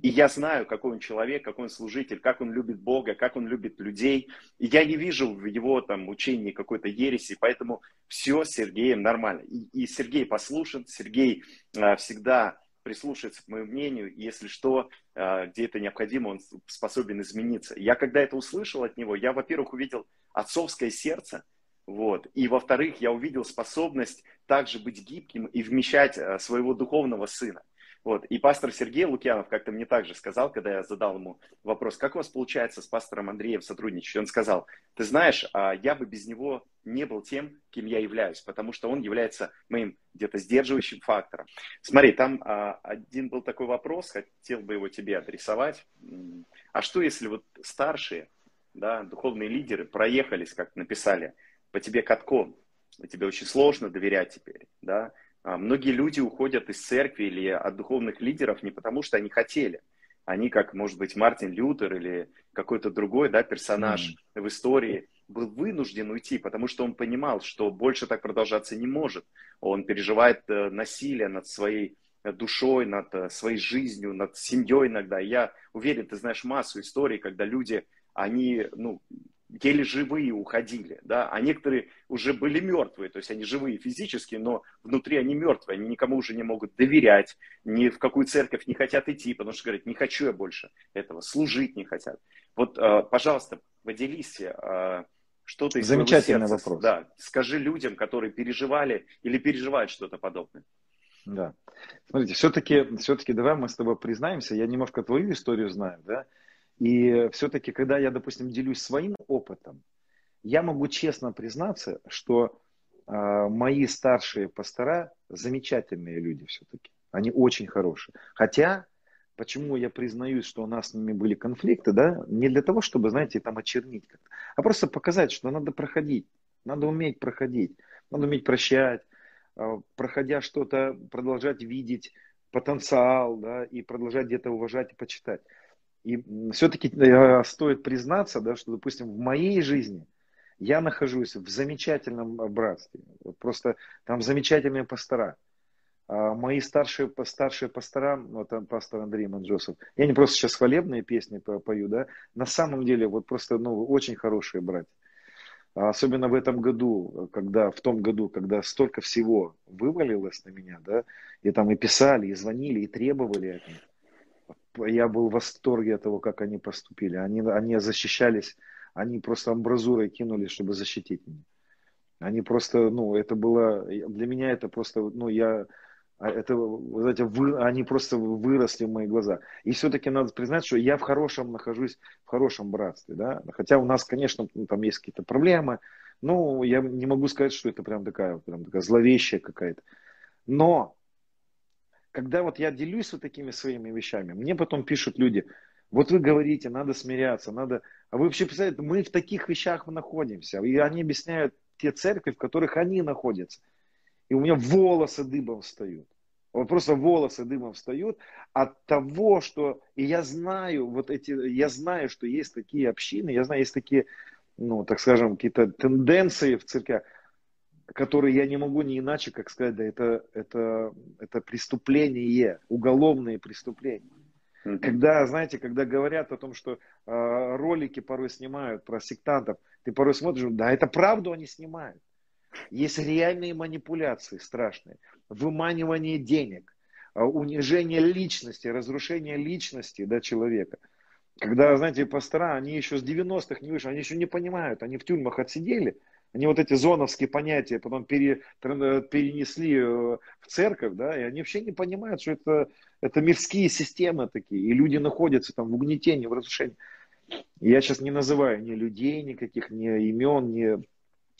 И я знаю, какой он человек, какой он служитель, как он любит Бога, как он любит людей. И я не вижу в его там учении какой-то ереси, поэтому все с Сергеем нормально. И, и Сергей послушен, Сергей а, всегда прислушивается к моему мнению, если что, а, где это необходимо, он способен измениться. Я когда это услышал от него, я, во-первых, увидел отцовское сердце, вот. И во-вторых, я увидел способность также быть гибким и вмещать а, своего духовного сына. Вот. И пастор Сергей Лукьянов как-то мне также сказал, когда я задал ему вопрос, как у вас получается с пастором Андреем сотрудничать? Он сказал, ты знаешь, а я бы без него не был тем, кем я являюсь, потому что он является моим где-то сдерживающим фактором. Смотри, там а, один был такой вопрос, хотел бы его тебе адресовать. А что если вот старшие, да, духовные лидеры проехались, как написали, по тебе катком, и тебе очень сложно доверять теперь, да, многие люди уходят из церкви или от духовных лидеров не потому, что они хотели. Они, как, может быть, Мартин Лютер или какой-то другой да, персонаж mm. в истории, был вынужден уйти, потому что он понимал, что больше так продолжаться не может. Он переживает э, насилие над своей душой, над э, своей жизнью, над семьей иногда. Я уверен, ты знаешь массу историй, когда люди, они ну, еле живые уходили, да, а некоторые уже были мертвые, то есть они живые физически, но внутри они мертвые, они никому уже не могут доверять, ни в какую церковь не хотят идти, потому что говорят, не хочу я больше этого, служить не хотят. Вот, а, пожалуйста, поделись а, что-то из Замечательный сердца, вопрос. Да, скажи людям, которые переживали или переживают что-то подобное. Да. Смотрите, все-таки, все-таки давай мы с тобой признаемся, я немножко твою историю знаю, да, и все-таки, когда я, допустим, делюсь своим опытом, я могу честно признаться, что э, мои старшие пастора замечательные люди все-таки. Они очень хорошие. Хотя, почему я признаюсь, что у нас с ними были конфликты, да, не для того, чтобы, знаете, там очернить как-то, а просто показать, что надо проходить, надо уметь проходить, надо уметь прощать, э, проходя что-то, продолжать видеть потенциал, да, и продолжать где-то уважать и почитать. И все-таки э, стоит признаться, да, что, допустим, в моей жизни я нахожусь в замечательном братстве. Просто там замечательные пастора. А мои старшие, старшие пастора, вот там пастор Андрей Манджосов, я не просто сейчас хвалебные песни пою, да, на самом деле вот просто ну, очень хорошие братья. А особенно в этом году, когда, в том году, когда столько всего вывалилось на меня, да, и там и писали, и звонили, и требовали от них я был в восторге от того, как они поступили. Они, они защищались, они просто амбразурой кинулись, чтобы защитить меня. Они просто, ну, это было, для меня это просто, ну, я, а, это, знаете, вы, они просто выросли в мои глаза. И все-таки надо признать, что я в хорошем нахожусь, в хорошем братстве, да. Хотя у нас, конечно, ну, там есть какие-то проблемы, но я не могу сказать, что это прям такая, прям такая зловещая какая-то. Но когда вот я делюсь вот такими своими вещами, мне потом пишут люди, вот вы говорите, надо смиряться, надо... А вы вообще представляете, мы в таких вещах находимся. И они объясняют те церкви, в которых они находятся. И у меня волосы дыбом встают. Вот просто волосы дымом встают от того, что... И я знаю, вот эти... Я знаю, что есть такие общины, я знаю, есть такие, ну, так скажем, какие-то тенденции в церквях которые я не могу не иначе, как сказать, да, это, это, это преступление, уголовные преступления. Mm-hmm. Когда, знаете, когда говорят о том, что э, ролики порой снимают про сектантов, ты порой смотришь, да, это правду они снимают. Есть реальные манипуляции страшные, выманивание денег, э, унижение личности, разрушение личности да, человека. Когда, знаете, пастора, они еще с 90-х не вышли, они еще не понимают, они в тюрьмах отсидели, они вот эти зоновские понятия потом пере, перенесли э, в церковь, да, и они вообще не понимают, что это, это мирские системы такие, и люди находятся там в угнетении, в разрушении. Я сейчас не называю ни людей никаких, ни имен, ни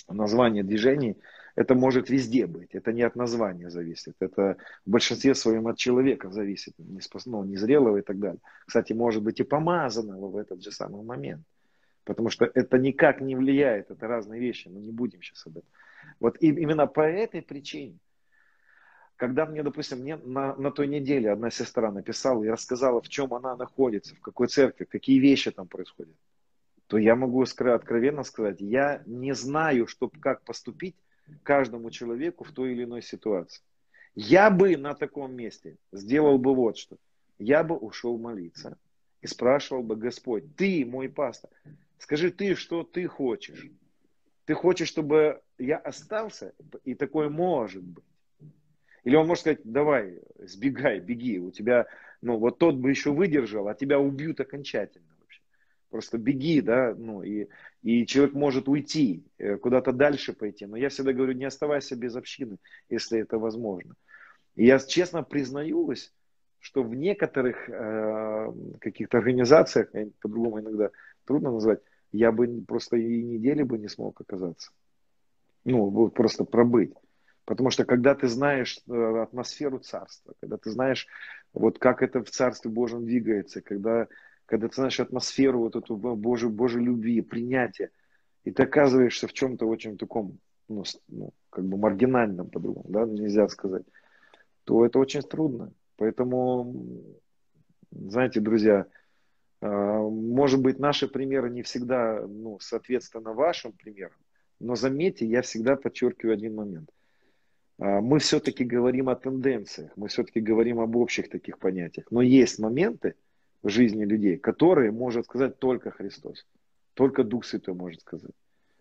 названия движений. Это может везде быть. Это не от названия зависит. Это в большинстве своем от человека зависит. Не, спос... ну, незрелого и так далее. Кстати, может быть и помазанного в этот же самый момент. Потому что это никак не влияет. Это разные вещи. Но не будем сейчас об этом. Вот и именно по этой причине когда мне, допустим, мне на, на той неделе одна сестра написала и рассказала, в чем она находится, в какой церкви, какие вещи там происходят, то я могу откровенно сказать, я не знаю, что, как поступить каждому человеку в той или иной ситуации. Я бы на таком месте сделал бы вот что. Я бы ушел молиться и спрашивал бы, Господь, ты мой пастор, скажи ты, что ты хочешь. Ты хочешь, чтобы я остался? И такое может быть. Или он может сказать, давай, сбегай, беги, у тебя, ну, вот тот бы еще выдержал, а тебя убьют окончательно вообще. Просто беги, да, ну, и, и человек может уйти, э, куда-то дальше пойти. Но я всегда говорю, не оставайся без общины, если это возможно. И я честно признаюсь, что в некоторых э, каких-то организациях, по-другому иногда трудно назвать, я бы просто и недели бы не смог оказаться. Ну, вот просто пробыть. Потому что когда ты знаешь э, атмосферу царства, когда ты знаешь, вот как это в Царстве Божьем двигается, когда, когда ты знаешь атмосферу вот эту Божию, Божьей любви, принятия, и ты оказываешься в чем-то очень таком, ну, ну как бы маргинальном по-другому, да, нельзя сказать, то это очень трудно. Поэтому, знаете, друзья, может быть, наши примеры не всегда ну, соответственно вашим примерам, но заметьте, я всегда подчеркиваю один момент – а, мы все-таки говорим о тенденциях, мы все-таки говорим об общих таких понятиях. Но есть моменты в жизни людей, которые может сказать только Христос. Только Дух Святой может сказать.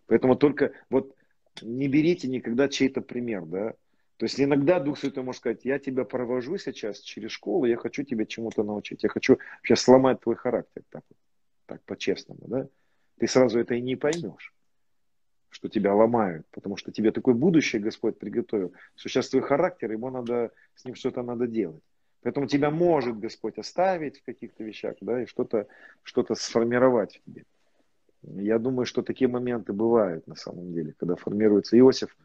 Поэтому только вот не берите никогда чей-то пример, да. То есть иногда Дух Святой может сказать, я тебя провожу сейчас через школу, я хочу тебя чему-то научить, я хочу сейчас сломать твой характер, так, так по-честному, да. Ты сразу это и не поймешь что тебя ломают, потому что тебе такое будущее Господь приготовил, что сейчас твой характер, ему надо, с ним что-то надо делать. Поэтому тебя может Господь оставить в каких-то вещах, да, и что-то что сформировать в тебе. Я думаю, что такие моменты бывают на самом деле, когда формируется Иосиф,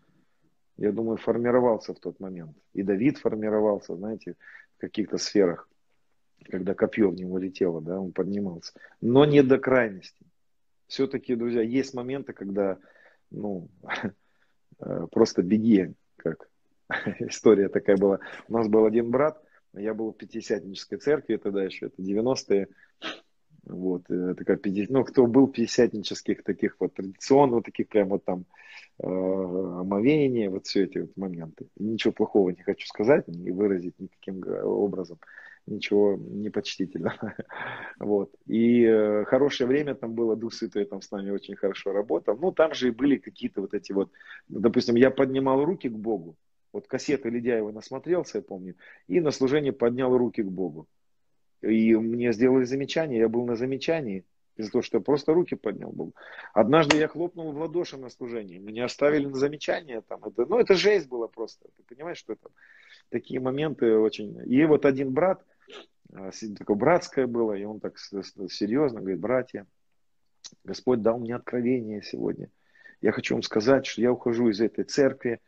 я думаю, формировался в тот момент. И Давид формировался, знаете, в каких-то сферах, когда копье в него летело, да, он поднимался. Но не до крайности. Все-таки, друзья, есть моменты, когда ну, э, просто беги, как история такая была. У нас был один брат, я был в Пятидесятнической церкви тогда еще, это 90-е, вот, э, такая, ну, кто был пятидесятнических таких вот традиционных, вот таких прям вот там э, омовения, вот все эти вот моменты. Ничего плохого не хочу сказать, не выразить никаким образом ничего непочтительного. Вот. И э, хорошее время там было, Дух Святой там с нами очень хорошо работал. Ну, там же и были какие-то вот эти вот, допустим, я поднимал руки к Богу, вот кассеты Ледяева насмотрелся, я помню, и на служение поднял руки к Богу. И мне сделали замечание, я был на замечании, из-за того, что я просто руки поднял Богу. Однажды я хлопнул в ладоши на служении, меня оставили на замечание там. Это, ну, это жесть было просто. Ты понимаешь, что это такие моменты очень... И вот один брат, а, такое братское было, и он так серьезно говорит, братья, Господь дал мне откровение сегодня. Я хочу вам сказать, что я ухожу из этой церкви,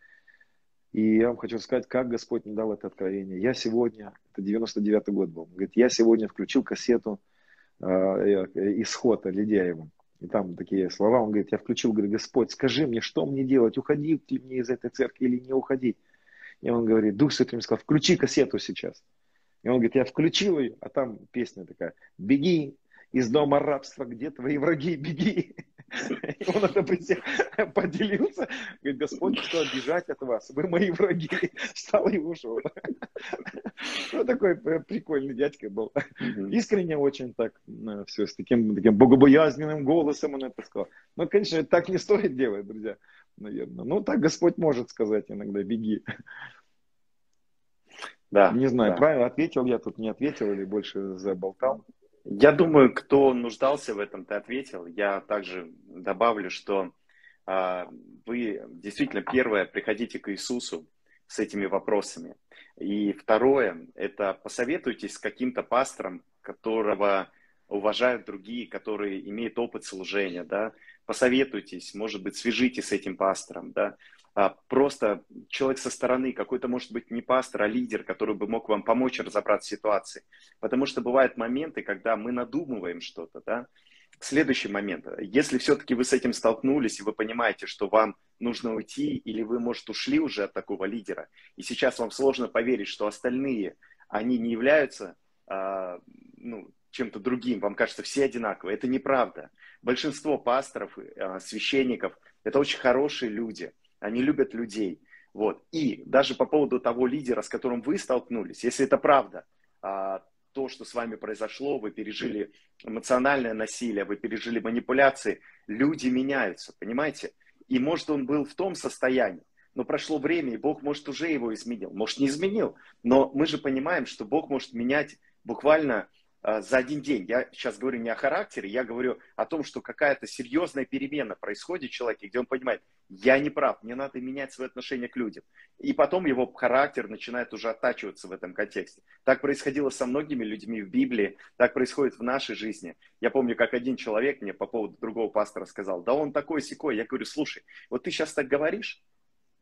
и я вам хочу сказать, как Господь мне дал это откровение. Я сегодня, это 99-й год был, говорит, я сегодня включил кассету э, «Исход» Ледяева. И там такие слова, он говорит, я включил, говорит, Господь, скажи мне, что мне делать, уходить ли мне из этой церкви или не уходить. И он говорит, Дух Святой мне сказал, включи кассету сейчас. И он говорит, я включил ее, а там песня такая, беги из дома рабства, где твои враги, беги. Он это поделился. Говорит, Господь что бежать от вас, вы мои враги. Встал и ушел. Ну, такой прикольный дядька был. Искренне очень так все с таким, таким богобоязненным голосом он это сказал. Ну, конечно, так не стоит делать, друзья, наверное. Ну, так Господь может сказать иногда, беги. Да. Не знаю, да. правильно ответил я тут, не ответил или больше заболтал. Я думаю, кто нуждался в этом, ты ответил. Я также добавлю, что э, вы действительно первое приходите к Иисусу с этими вопросами. И второе, это посоветуйтесь с каким-то пастором, которого уважают другие, которые имеют опыт служения, да, посоветуйтесь, может быть, свяжитесь с этим пастором, да, просто человек со стороны, какой-то, может быть, не пастор, а лидер, который бы мог вам помочь разобраться в ситуации. Потому что бывают моменты, когда мы надумываем что-то, да. Следующий момент. Если все-таки вы с этим столкнулись, и вы понимаете, что вам нужно уйти, или вы, может, ушли уже от такого лидера, и сейчас вам сложно поверить, что остальные, они не являются а, ну, чем-то другим, вам кажется, все одинаковые. Это неправда. Большинство пасторов, а, священников – это очень хорошие люди – они любят людей. Вот. И даже по поводу того лидера, с которым вы столкнулись, если это правда, а, то, что с вами произошло, вы пережили эмоциональное насилие, вы пережили манипуляции, люди меняются, понимаете? И может он был в том состоянии, но прошло время, и Бог, может, уже его изменил. Может, не изменил, но мы же понимаем, что Бог может менять буквально за один день. Я сейчас говорю не о характере, я говорю о том, что какая-то серьезная перемена происходит в человеке, где он понимает, я не прав, мне надо менять свое отношение к людям. И потом его характер начинает уже оттачиваться в этом контексте. Так происходило со многими людьми в Библии, так происходит в нашей жизни. Я помню, как один человек мне по поводу другого пастора сказал, да он такой секой. Я говорю, слушай, вот ты сейчас так говоришь,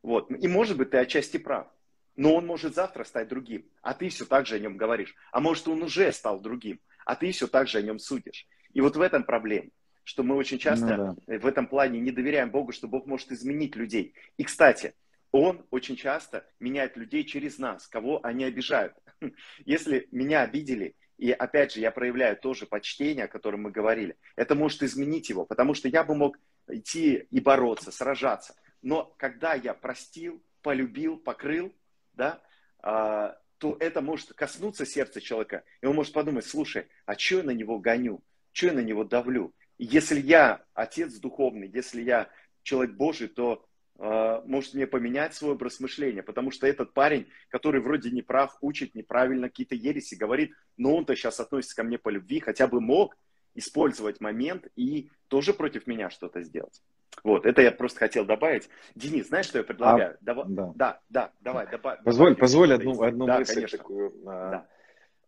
вот, и может быть ты отчасти прав, но он может завтра стать другим, а ты все так же о нем говоришь. А может, он уже стал другим, а ты все так же о нем судишь. И вот в этом проблема, что мы очень часто ну, да. в этом плане не доверяем Богу, что Бог может изменить людей. И, кстати, Он очень часто меняет людей через нас, кого они обижают. Если меня обидели, и опять же я проявляю тоже почтение, о котором мы говорили, это может изменить его, потому что я бы мог идти и бороться, сражаться. Но когда я простил, полюбил, покрыл, да, а, то это может коснуться сердца человека, и он может подумать, слушай, а что я на него гоню, что я на него давлю? Если я отец духовный, если я человек Божий, то э, может мне поменять свой образ мышления, потому что этот парень, который вроде не прав, учит неправильно какие-то ереси, говорит, но он-то сейчас относится ко мне по любви, хотя бы мог использовать момент и тоже против меня что-то сделать. Вот, это я просто хотел добавить. Денис, знаешь, что я предлагаю? А, Дава... да. да, да, давай. Добав... Позволь, добавь, позволь одну, одну да, мысль конечно. такую а, да.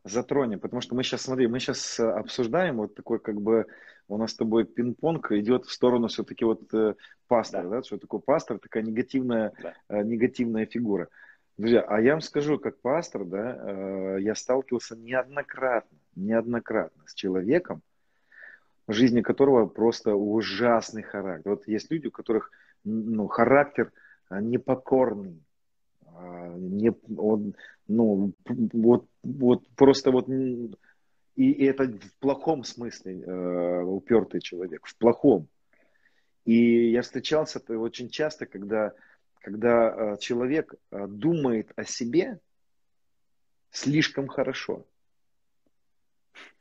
затронем, потому что мы сейчас, смотри, мы сейчас э, обсуждаем вот такой как бы у нас с тобой пинг-понг идет в сторону все-таки вот э, пастора, да. да, что такое пастор, такая негативная, да. э, негативная фигура. Друзья, а я вам скажу, как пастор, да, э, я сталкивался неоднократно, неоднократно с человеком, жизни которого просто ужасный характер. Вот есть люди, у которых ну, характер а, непокорный, а, не, он, ну, вот, вот просто вот, и это в плохом смысле э, упертый человек, в плохом. И я встречался очень часто, когда, когда э, человек думает о себе слишком хорошо.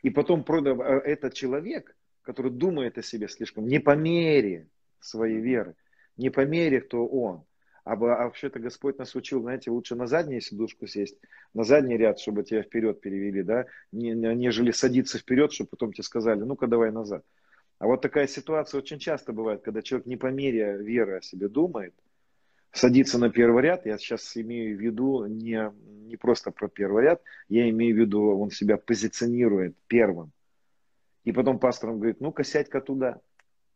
И потом этот человек который думает о себе слишком, не по мере своей веры, не по мере, кто он. А, а вообще-то Господь нас учил, знаете, лучше на заднюю сидушку сесть, на задний ряд, чтобы тебя вперед перевели, да, нежели садиться вперед, чтобы потом тебе сказали, ну-ка давай назад. А вот такая ситуация очень часто бывает, когда человек не по мере веры о себе думает, садится на первый ряд, я сейчас имею в виду не, не просто про первый ряд, я имею в виду, он себя позиционирует первым. И потом пастор говорит, ну-ка сядь-ка туда.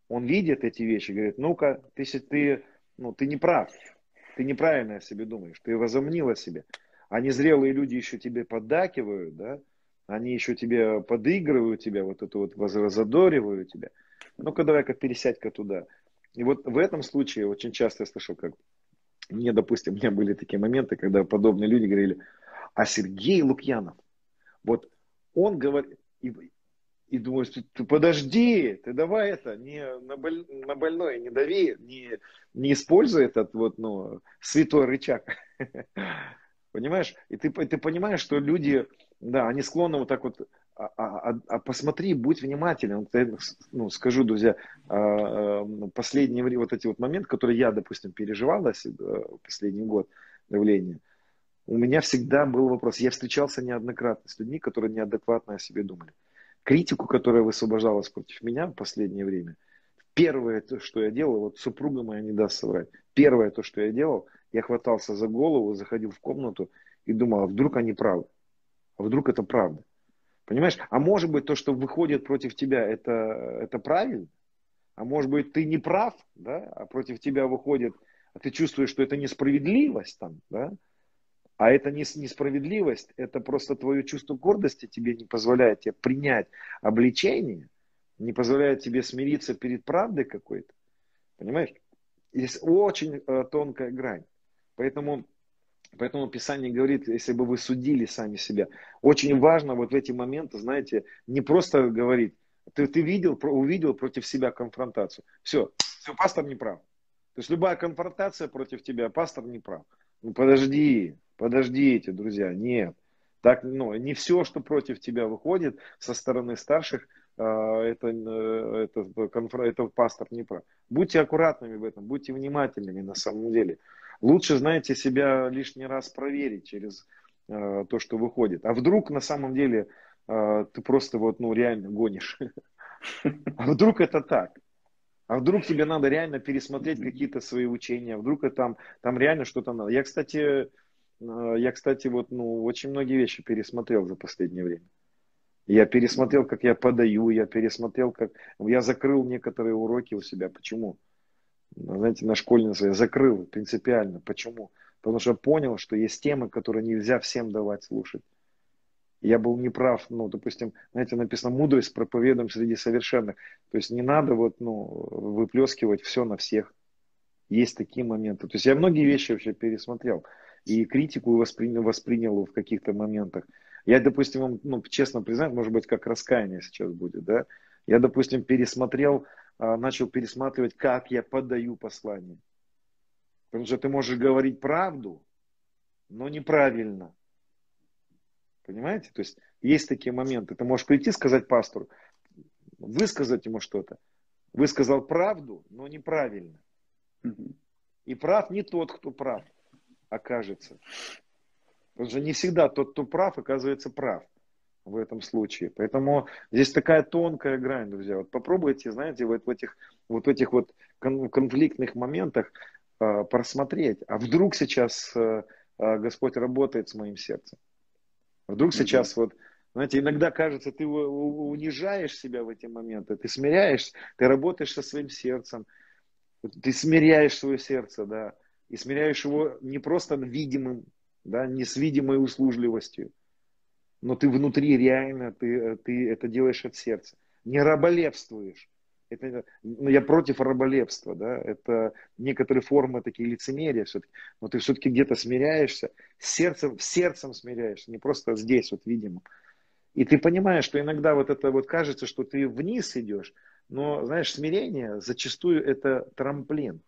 Он видит эти вещи, говорит, ну-ка, ты, ты, ну, ты не прав, ты неправильно о себе думаешь, ты возомнил о себе. А незрелые люди еще тебе поддакивают, да, они еще тебе подыгрывают тебя, вот это вот разодоривают тебя. Ну-ка давай-ка пересядь-ка туда. И вот в этом случае очень часто я слышал, как мне, допустим, у меня были такие моменты, когда подобные люди говорили, а Сергей Лукьянов, вот он говорит, думаешь, ты подожди, ты давай это, не на, боль, на больное не дави, не, не используй этот вот, ну, святой рычаг. Понимаешь? И ты, ты понимаешь, что люди, да, они склонны вот так вот, а, а, а, а посмотри, будь внимателен. Ну, скажу, друзья, а, а, последний вот эти вот моменты, которые я, допустим, переживал э, последний год давления, у меня всегда был вопрос. Я встречался неоднократно с людьми, которые неадекватно о себе думали критику, которая высвобождалась против меня в последнее время, первое, то, что я делал, вот супруга моя не даст соврать, первое то, что я делал, я хватался за голову, заходил в комнату и думал, а вдруг они правы, а вдруг это правда. Понимаешь? А может быть, то, что выходит против тебя, это, это правильно? А может быть, ты не прав, да? а против тебя выходит, а ты чувствуешь, что это несправедливость там, да? А это не несправедливость, это просто твое чувство гордости тебе не позволяет тебе принять обличение, не позволяет тебе смириться перед правдой какой-то. Понимаешь? Есть очень э, тонкая грань. Поэтому Поэтому Писание говорит, если бы вы судили сами себя, очень важно вот в эти моменты, знаете, не просто говорить, ты, ты видел, увидел против себя конфронтацию. Все, все, пастор не прав. То есть любая конфронтация против тебя, пастор не прав. Ну подожди, подождите, друзья, нет. Так, ну, не все, что против тебя выходит со стороны старших, а, это, э, это, это пастор не прав. Будьте аккуратными в этом, будьте внимательными на самом деле. Лучше, знаете, себя лишний раз проверить через э, то, что выходит. А вдруг на самом деле э, ты просто вот, ну, реально гонишь. А вдруг это так? А вдруг тебе надо реально пересмотреть какие-то свои учения? Вдруг это там, там реально что-то надо? Я, кстати, э, я, кстати, вот, ну, очень многие вещи пересмотрел за последнее время. Я пересмотрел, как я подаю, я пересмотрел, как... Я закрыл некоторые уроки у себя. Почему? знаете, на школьнице я закрыл принципиально. Почему? Потому что понял, что есть темы, которые нельзя всем давать слушать. Я был неправ, ну, допустим, знаете, написано мудрость проповедуем среди совершенных. То есть не надо вот, ну, выплескивать все на всех. Есть такие моменты. То есть я многие вещи вообще пересмотрел. И критику воспринял, воспринял в каких-то моментах. Я, допустим, вам, ну, честно признать, может быть, как раскаяние сейчас будет, да. Я, допустим, пересмотрел а, начал пересматривать, как я подаю послание. Потому что ты можешь говорить правду, но неправильно. Понимаете? То есть есть такие моменты. Ты можешь прийти сказать пастору, высказать ему что-то. Высказал правду, но неправильно. И прав не тот, кто прав, окажется. Потому что не всегда тот, кто прав, оказывается прав в этом случае. Поэтому здесь такая тонкая грань, друзья. Вот попробуйте, знаете, вот в этих вот, этих вот конфликтных моментах э, просмотреть. А вдруг сейчас э, Господь работает с моим сердцем? Вдруг сейчас вот, знаете, иногда кажется, ты унижаешь себя в эти моменты, ты смиряешься, ты работаешь со своим сердцем, ты смиряешь свое сердце, да, и смиряешь его не просто видимым, да, не с видимой услужливостью, но ты внутри реально, ты, ты это делаешь от сердца. Не раболепствуешь. Это, ну, я против раболепства, да, это некоторые формы такие лицемерия все-таки, но ты все-таки где-то смиряешься, сердцем, сердцем смиряешься, не просто здесь вот видимо. И ты понимаешь, что иногда вот это вот кажется, что ты вниз идешь, но, знаешь, смирение зачастую это трамплин.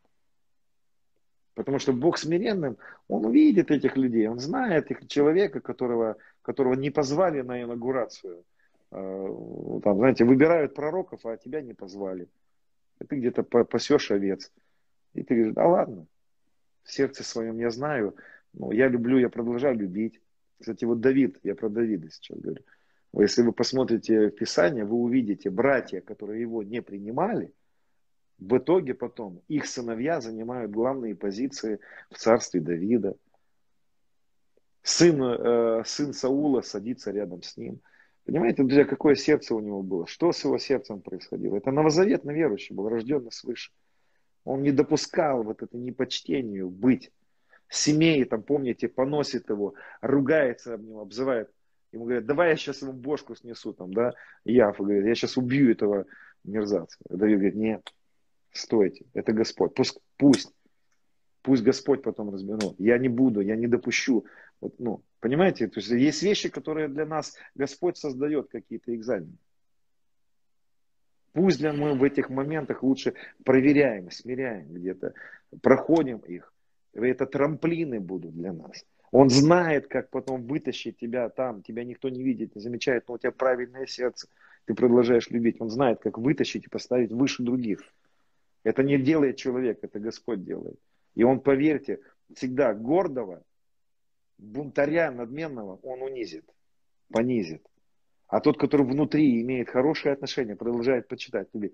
Потому что Бог смиренным, Он увидит этих людей, Он знает их человека, которого, которого не позвали на инаугурацию. А, там, знаете, выбирают пророков, а тебя не позвали. И ты где-то пасешь овец. И ты говоришь, да ладно, в сердце своем я знаю, ну, я люблю, я продолжаю любить. Кстати, вот Давид, я про Давида сейчас говорю. Если вы посмотрите в Писание, вы увидите братья, которые его не принимали – в итоге потом их сыновья занимают главные позиции в царстве Давида. Сын, э, сын Саула садится рядом с ним. Понимаете, друзья, какое сердце у него было? Что с его сердцем происходило? Это новозаветный верующий был, рожденный свыше. Он не допускал вот это непочтению быть. Семей, там, помните, поносит его, ругается об нем, обзывает. Ему говорят, давай я сейчас ему бошку снесу, там, да, Яфа говорит, я сейчас убью этого мерзавца. Давид говорит, нет, стойте, это Господь. Пусть, пусть, пусть Господь потом разберет. Я не буду, я не допущу. Вот, ну, понимаете, то есть есть вещи, которые для нас Господь создает какие-то экзамены. Пусть для мы в этих моментах лучше проверяем, смиряем где-то, проходим их. Это трамплины будут для нас. Он знает, как потом вытащить тебя там. Тебя никто не видит, не замечает, но у тебя правильное сердце. Ты продолжаешь любить. Он знает, как вытащить и поставить выше других. Это не делает человек, это Господь делает. И он, поверьте, всегда гордого, бунтаря, надменного, он унизит, понизит. А тот, который внутри имеет хорошее отношение, продолжает почитать тебе.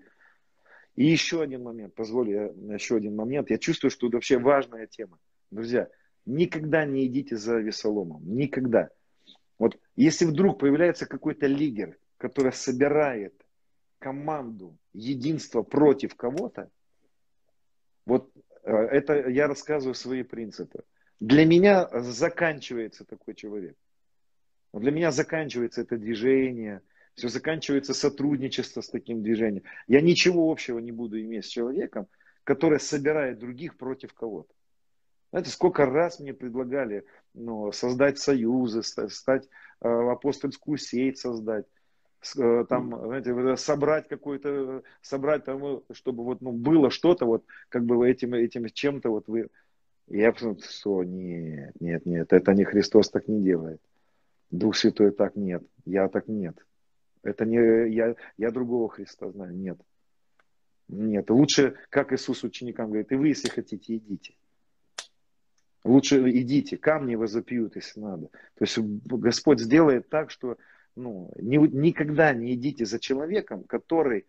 И еще один момент, позволю еще один момент. Я чувствую, что это вообще важная тема. Друзья, никогда не идите за Весоломом. Никогда. Вот если вдруг появляется какой-то лидер, который собирает команду, единство против кого-то, вот э, это я рассказываю свои принципы. Для меня заканчивается такой человек. Для меня заканчивается это движение, все заканчивается сотрудничество с таким движением. Я ничего общего не буду иметь с человеком, который собирает других против кого-то. Знаете, сколько раз мне предлагали ну, создать союзы, стать э, апостольскую сеть создать, э, там, знаете, собрать какой-то, собрать там, чтобы вот, ну, было что-то вот, как бы этим, этим чем-то вот вы... Я посмотрел, что нет, нет, нет, это не Христос так не делает. Дух Святой так нет, я так нет. Это не я, я другого Христа знаю, нет. Нет, лучше, как Иисус ученикам говорит, и вы, если хотите, идите. Лучше идите, камни вас запьют, если надо. То есть Господь сделает так, что ну, ни, никогда не идите за человеком, который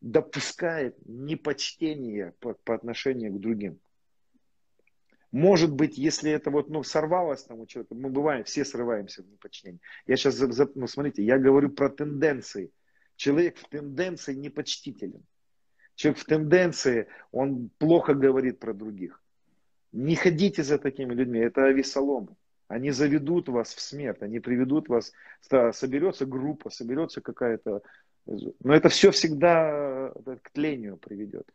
допускает непочтение по, по отношению к другим. Может быть, если это вот, ну, сорвалось там у человека, мы бываем, все срываемся в непочтении. Я сейчас, ну, смотрите, я говорю про тенденции. Человек в тенденции непочтителен. Человек в тенденции, он плохо говорит про других. Не ходите за такими людьми, это авесолом. Они заведут вас в смерть, они приведут вас, соберется группа, соберется какая-то... Но это все всегда э, к тлению приведет.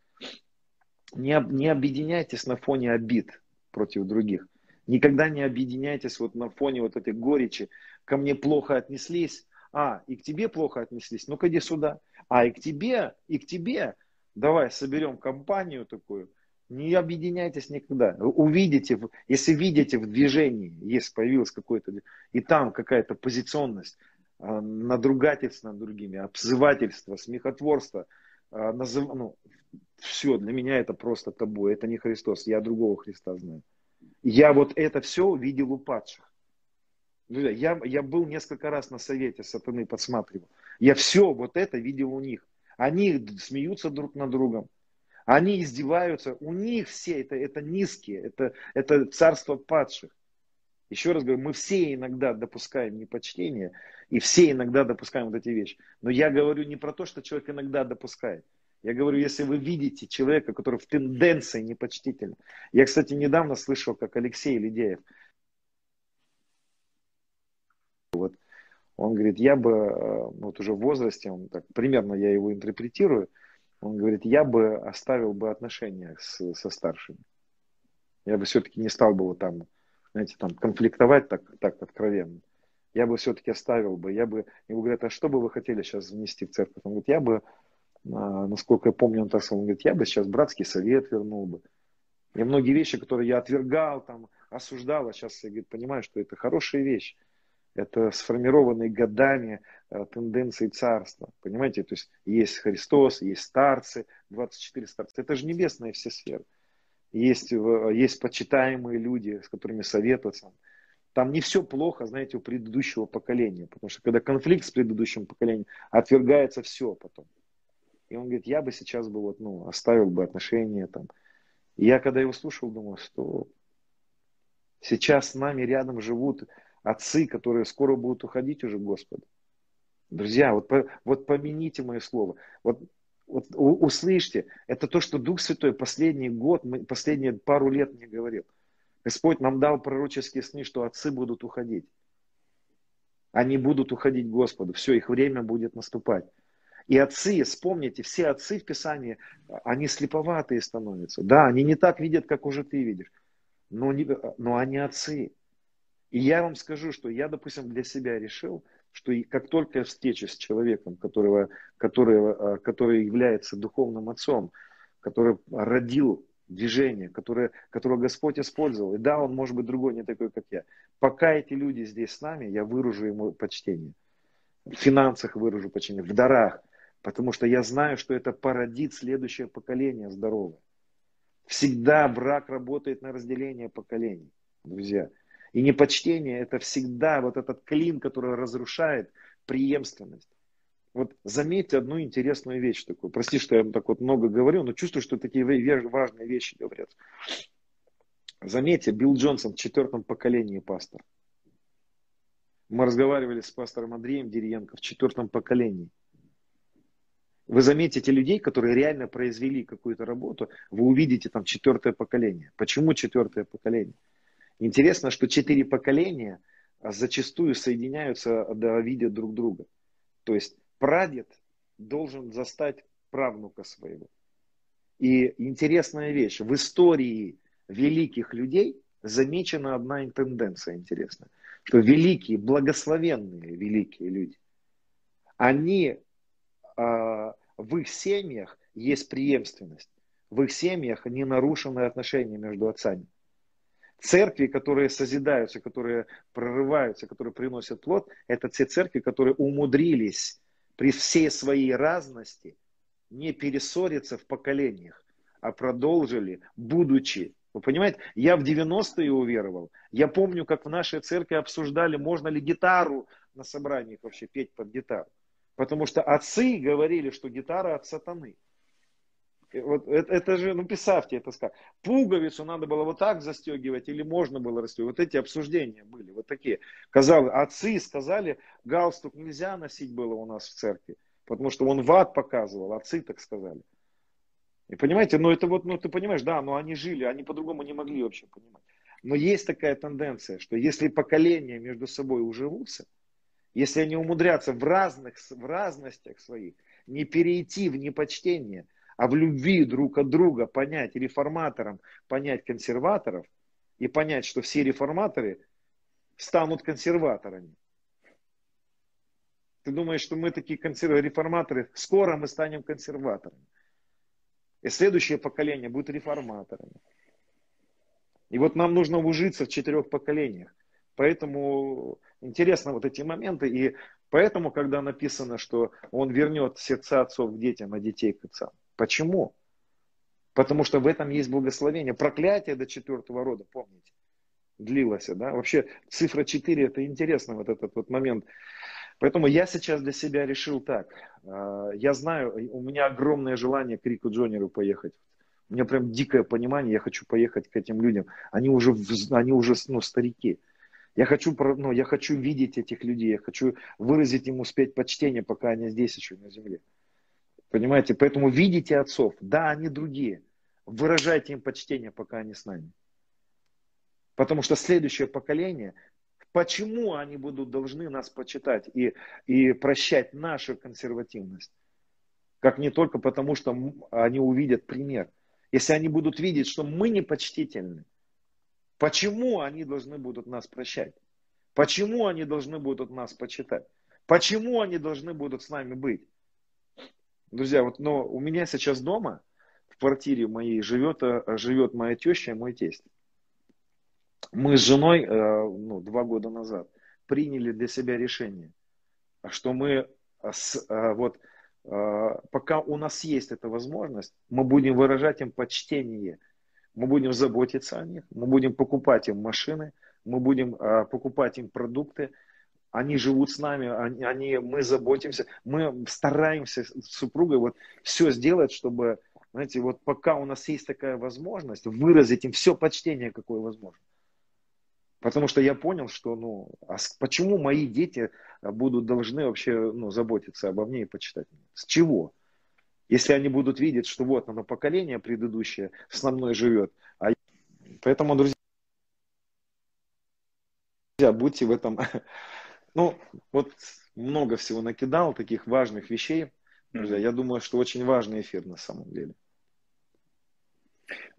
Не, не объединяйтесь на фоне обид против других. Никогда не объединяйтесь вот на фоне вот этой горечи. Ко мне плохо отнеслись, а, и к тебе плохо отнеслись, ну-ка иди сюда. А, и к тебе, и к тебе давай соберем компанию такую, не объединяйтесь никогда. Увидите, если видите в движении, есть появилось какое-то, и там какая-то позиционность, а, надругательство над другими, обзывательство, смехотворство, а, назыв... ну, все, для меня это просто табу, это не Христос, я другого Христа знаю. Я вот это все видел у падших. Я, я был несколько раз на совете сатаны, подсматривал. Я все вот это видел у них. Они смеются друг над другом. Они издеваются. У них все это, это низкие. Это, это царство падших. Еще раз говорю, мы все иногда допускаем непочтение, и все иногда допускаем вот эти вещи. Но я говорю не про то, что человек иногда допускает. Я говорю, если вы видите человека, который в тенденции непочтительный. Я, кстати, недавно слышал, как Алексей Лидеев, вот он говорит, я бы, э, вот уже в возрасте, он так, примерно я его интерпретирую, он говорит, я бы оставил бы отношения с, со старшими. Я бы все-таки не стал бы вот там, знаете, там конфликтовать так, так откровенно. Я бы все-таки оставил бы, я бы, ему говорят, а что бы вы хотели сейчас внести в церковь? Он говорит, я бы, насколько я помню, он так сказал, он говорит, я бы сейчас братский совет вернул бы. И многие вещи, которые я отвергал, там, осуждал, а сейчас я говорит, понимаю, что это хорошая вещь. Это сформированные годами э, тенденции царства. Понимаете, то есть есть Христос, есть старцы, 24 старца. Это же небесные все сферы. Есть, есть почитаемые люди, с которыми советоваться. Там не все плохо, знаете, у предыдущего поколения. Потому что когда конфликт с предыдущим поколением, отвергается все потом. И он говорит, я бы сейчас бы вот, ну, оставил бы отношения там. И я когда его слушал, думал, что сейчас с нами рядом живут отцы, которые скоро будут уходить уже Господу. Друзья, вот, вот помяните мое слово. Вот, вот услышьте, это то, что Дух Святой последний год, последние пару лет мне говорил. Господь нам дал пророческие сны, что отцы будут уходить. Они будут уходить Господу. Все, их время будет наступать. И отцы, вспомните, все отцы в Писании, они слеповатые становятся. Да, они не так видят, как уже ты видишь. Но, не, но они отцы. И я вам скажу, что я, допустим, для себя решил, что как только я встречусь с человеком, которого, которого, а, который является духовным отцом, который родил движение, которое, которого Господь использовал, и да, он может быть другой, не такой, как я. Пока эти люди здесь с нами, я выражу ему почтение. В финансах выражу почтение, в дарах, потому что я знаю, что это породит следующее поколение здоровое. Всегда брак работает на разделение поколений, друзья. И непочтение – это всегда вот этот клин, который разрушает преемственность. Вот заметьте одну интересную вещь такую. Прости, что я так вот много говорю, но чувствую, что такие важные вещи говорят. Заметьте, Билл Джонсон в четвертом поколении пастор. Мы разговаривали с пастором Андреем Дерьенко в четвертом поколении. Вы заметите людей, которые реально произвели какую-то работу, вы увидите там четвертое поколение. Почему четвертое поколение? Интересно, что четыре поколения зачастую соединяются, да, видят друг друга. То есть прадед должен застать правнука своего. И интересная вещь, в истории великих людей замечена одна тенденция интересная, что великие, благословенные великие люди, они в их семьях есть преемственность, в их семьях не нарушены отношения между отцами. Церкви, которые созидаются, которые прорываются, которые приносят плод, это те церкви, которые умудрились при всей своей разности не перессориться в поколениях, а продолжили, будучи вы понимаете, я в 90-е уверовал. Я помню, как в нашей церкви обсуждали, можно ли гитару на собраниях вообще петь под гитару. Потому что отцы говорили, что гитара от сатаны. Вот это, это же, ну представьте это сказать. Пуговицу надо было вот так застегивать или можно было расстегивать. Вот эти обсуждения были, вот такие. Казалось, отцы сказали, галстук нельзя носить было у нас в церкви, потому что он в ад показывал, отцы так сказали. И понимаете, ну это вот, ну ты понимаешь, да, но они жили, они по-другому не могли вообще понимать. Но есть такая тенденция, что если поколения между собой уживутся, если они умудрятся в разных, в разностях своих не перейти в непочтение – а в любви друг от друга понять реформаторам, понять консерваторов и понять, что все реформаторы станут консерваторами. Ты думаешь, что мы такие консерв... реформаторы, скоро мы станем консерваторами. И следующее поколение будет реформаторами. И вот нам нужно ужиться в четырех поколениях. Поэтому интересно вот эти моменты. И поэтому, когда написано, что он вернет сердца отцов к детям, а детей к отцам. Почему? Потому что в этом есть благословение. Проклятие до четвертого рода, помните, длилось. Да? Вообще цифра 4 это интересно, вот этот вот момент. Поэтому я сейчас для себя решил так. А, я знаю, у меня огромное желание к Рику Джонеру поехать. У меня прям дикое понимание, я хочу поехать к этим людям. Они уже, они уже ну, старики. Я хочу, ну, я хочу видеть этих людей, я хочу выразить им успеть почтение, пока они здесь еще на земле. Понимаете? Поэтому видите отцов. Да, они другие. Выражайте им почтение, пока они с нами. Потому что следующее поколение, почему они будут должны нас почитать и, и прощать нашу консервативность? Как не только потому, что они увидят пример. Если они будут видеть, что мы непочтительны, почему они должны будут нас прощать? Почему они должны будут нас почитать? Почему они должны будут с нами быть? Друзья, вот, но у меня сейчас дома, в квартире моей, живет, э, живет моя теща и мой тесть. Мы с женой э, ну, два года назад приняли для себя решение, что мы с, э, вот, пока у нас есть эта возможность, мы будем выражать им почтение, мы будем заботиться о них, мы будем покупать им машины, мы будем покупать им продукты, они живут с нами, они, они, мы заботимся, мы стараемся с супругой вот все сделать, чтобы, знаете, вот пока у нас есть такая возможность, выразить им все почтение, какое возможно. Потому что я понял, что, ну, а почему мои дети будут должны вообще, ну, заботиться обо мне и почитать меня? С чего? Если они будут видеть, что вот оно поколение предыдущее с мной живет. А... Поэтому, друзья, будьте в этом ну, вот много всего накидал, таких важных вещей. Друзья, я думаю, что очень важный эфир на самом деле.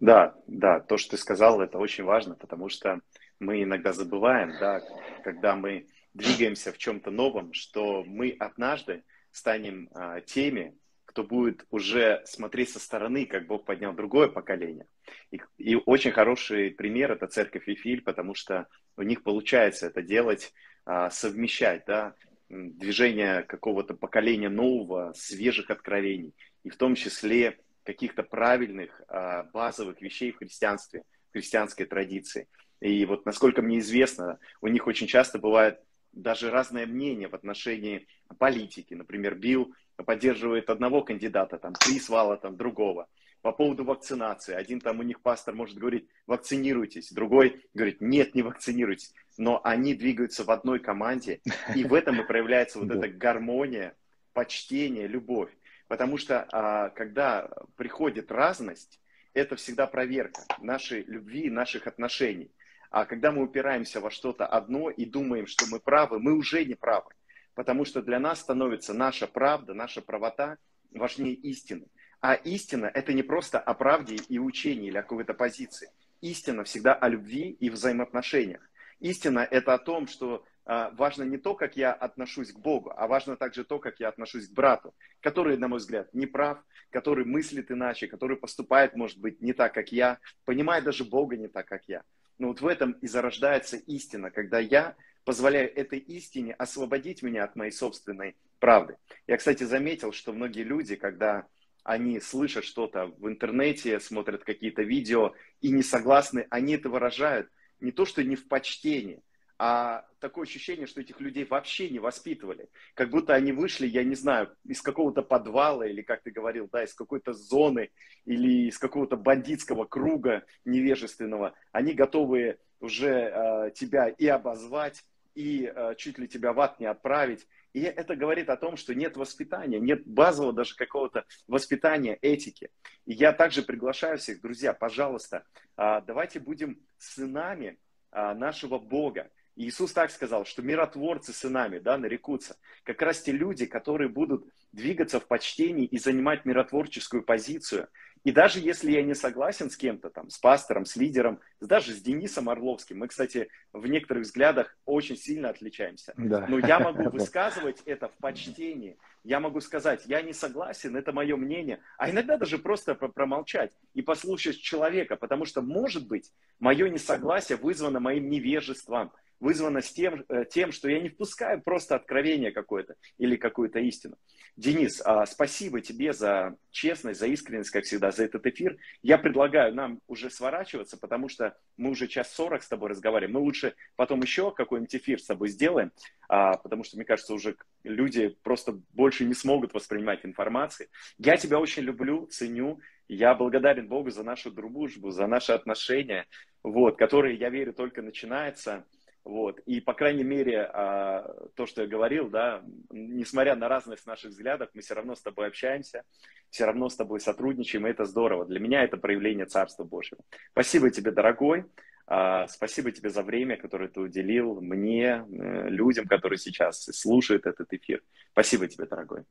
Да, да, то, что ты сказал, это очень важно, потому что мы иногда забываем, да, когда мы двигаемся в чем-то новом, что мы однажды станем а, теми, кто будет уже смотреть со стороны, как Бог поднял другое поколение. И, и очень хороший пример это церковь Вифиль, потому что у них получается это делать а, совмещать да, движение какого-то поколения нового, свежих откровений, и в том числе каких-то правильных а, базовых вещей в христианстве, в христианской традиции. И вот насколько мне известно, у них очень часто бывает даже разное мнение в отношении политики. Например, Билл поддерживает одного кандидата, там, Крис Вала там, другого. По поводу вакцинации. Один там у них пастор может говорить, вакцинируйтесь. Другой говорит, нет, не вакцинируйтесь. но они двигаются в одной команде, и в этом и проявляется вот эта гармония, почтение, любовь. Потому что а, когда приходит разность, это всегда проверка нашей любви, наших отношений. А когда мы упираемся во что-то одно и думаем, что мы правы, мы уже не правы. Потому что для нас становится наша правда, наша правота важнее истины. А истина – это не просто о правде и учении или о какой-то позиции. Истина всегда о любви и взаимоотношениях. Истина – это о том, что а, важно не то, как я отношусь к Богу, а важно также то, как я отношусь к брату, который, на мой взгляд, не прав, который мыслит иначе, который поступает, может быть, не так, как я, понимает даже Бога не так, как я. Но вот в этом и зарождается истина, когда я позволяю этой истине освободить меня от моей собственной правды. Я, кстати, заметил, что многие люди, когда они слышат что-то в интернете, смотрят какие-то видео и не согласны, они это выражают не то, что не в почтении, а такое ощущение, что этих людей вообще не воспитывали. Как будто они вышли, я не знаю, из какого-то подвала, или, как ты говорил, да, из какой-то зоны, или из какого-то бандитского круга невежественного. Они готовы уже э, тебя и обозвать, и э, чуть ли тебя в ад не отправить. И это говорит о том, что нет воспитания, нет базового даже какого-то воспитания этики. И я также приглашаю всех, друзья, пожалуйста, э, давайте будем сынами нашего Бога. Иисус так сказал, что миротворцы сынами да, нарекутся. Как раз те люди, которые будут двигаться в почтении и занимать миротворческую позицию. И даже если я не согласен с кем-то, там, с пастором, с лидером, даже с Денисом Орловским, мы, кстати, в некоторых взглядах очень сильно отличаемся, да. но я могу высказывать это в почтении. Я могу сказать, я не согласен, это мое мнение, а иногда даже просто промолчать и послушать человека, потому что, может быть, мое несогласие вызвано моим невежеством, вызвано с тем, э, тем, что я не впускаю просто откровение какое-то или какую-то истину. Денис, а, спасибо тебе за честность, за искренность, как всегда, за этот эфир. Я предлагаю нам уже сворачиваться, потому что мы уже час сорок с тобой разговариваем. Мы лучше потом еще какой-нибудь эфир с тобой сделаем, а, потому что, мне кажется, уже люди просто больше не смогут воспринимать информацию. Я тебя очень люблю, ценю. Я благодарен Богу за нашу дружбу, за наши отношения, вот, которые, я верю, только начинаются. Вот. И, по крайней мере, а, то, что я говорил, да, несмотря на разность наших взглядов, мы все равно с тобой общаемся, все равно с тобой сотрудничаем, и это здорово. Для меня это проявление Царства Божьего. Спасибо тебе, дорогой. А, спасибо тебе за время, которое ты уделил мне, э, людям, которые сейчас слушают этот эфир. Спасибо тебе, дорогой.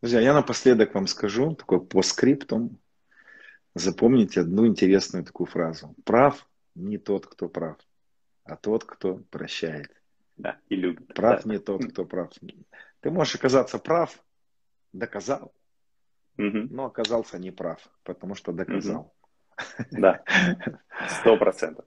Друзья, я напоследок вам скажу, такой по скриптум. Запомните одну интересную такую фразу. Прав не тот, кто прав а тот, кто прощает. Да, и любит. Прав да. не тот, кто прав. Ты можешь оказаться прав, доказал, угу. но оказался неправ, потому что доказал. Угу. Да, сто процентов.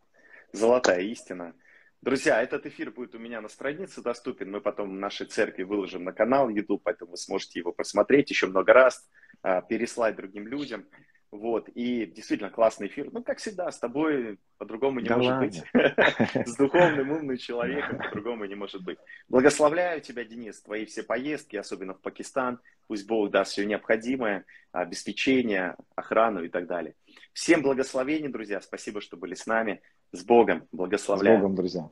Золотая истина. Друзья, этот эфир будет у меня на странице доступен. Мы потом в нашей церкви выложим на канал YouTube, поэтому вы сможете его посмотреть еще много раз, а, переслать другим людям. Вот, и действительно классный эфир. Ну, как всегда, с тобой по-другому не да может ладно. быть. С духовным, умным человеком по-другому не может быть. Благословляю тебя, Денис, твои все поездки, особенно в Пакистан. Пусть Бог даст все необходимое, обеспечение, охрану и так далее. Всем благословений, друзья. Спасибо, что были с нами. С Богом. Благословляю. С Богом, друзья.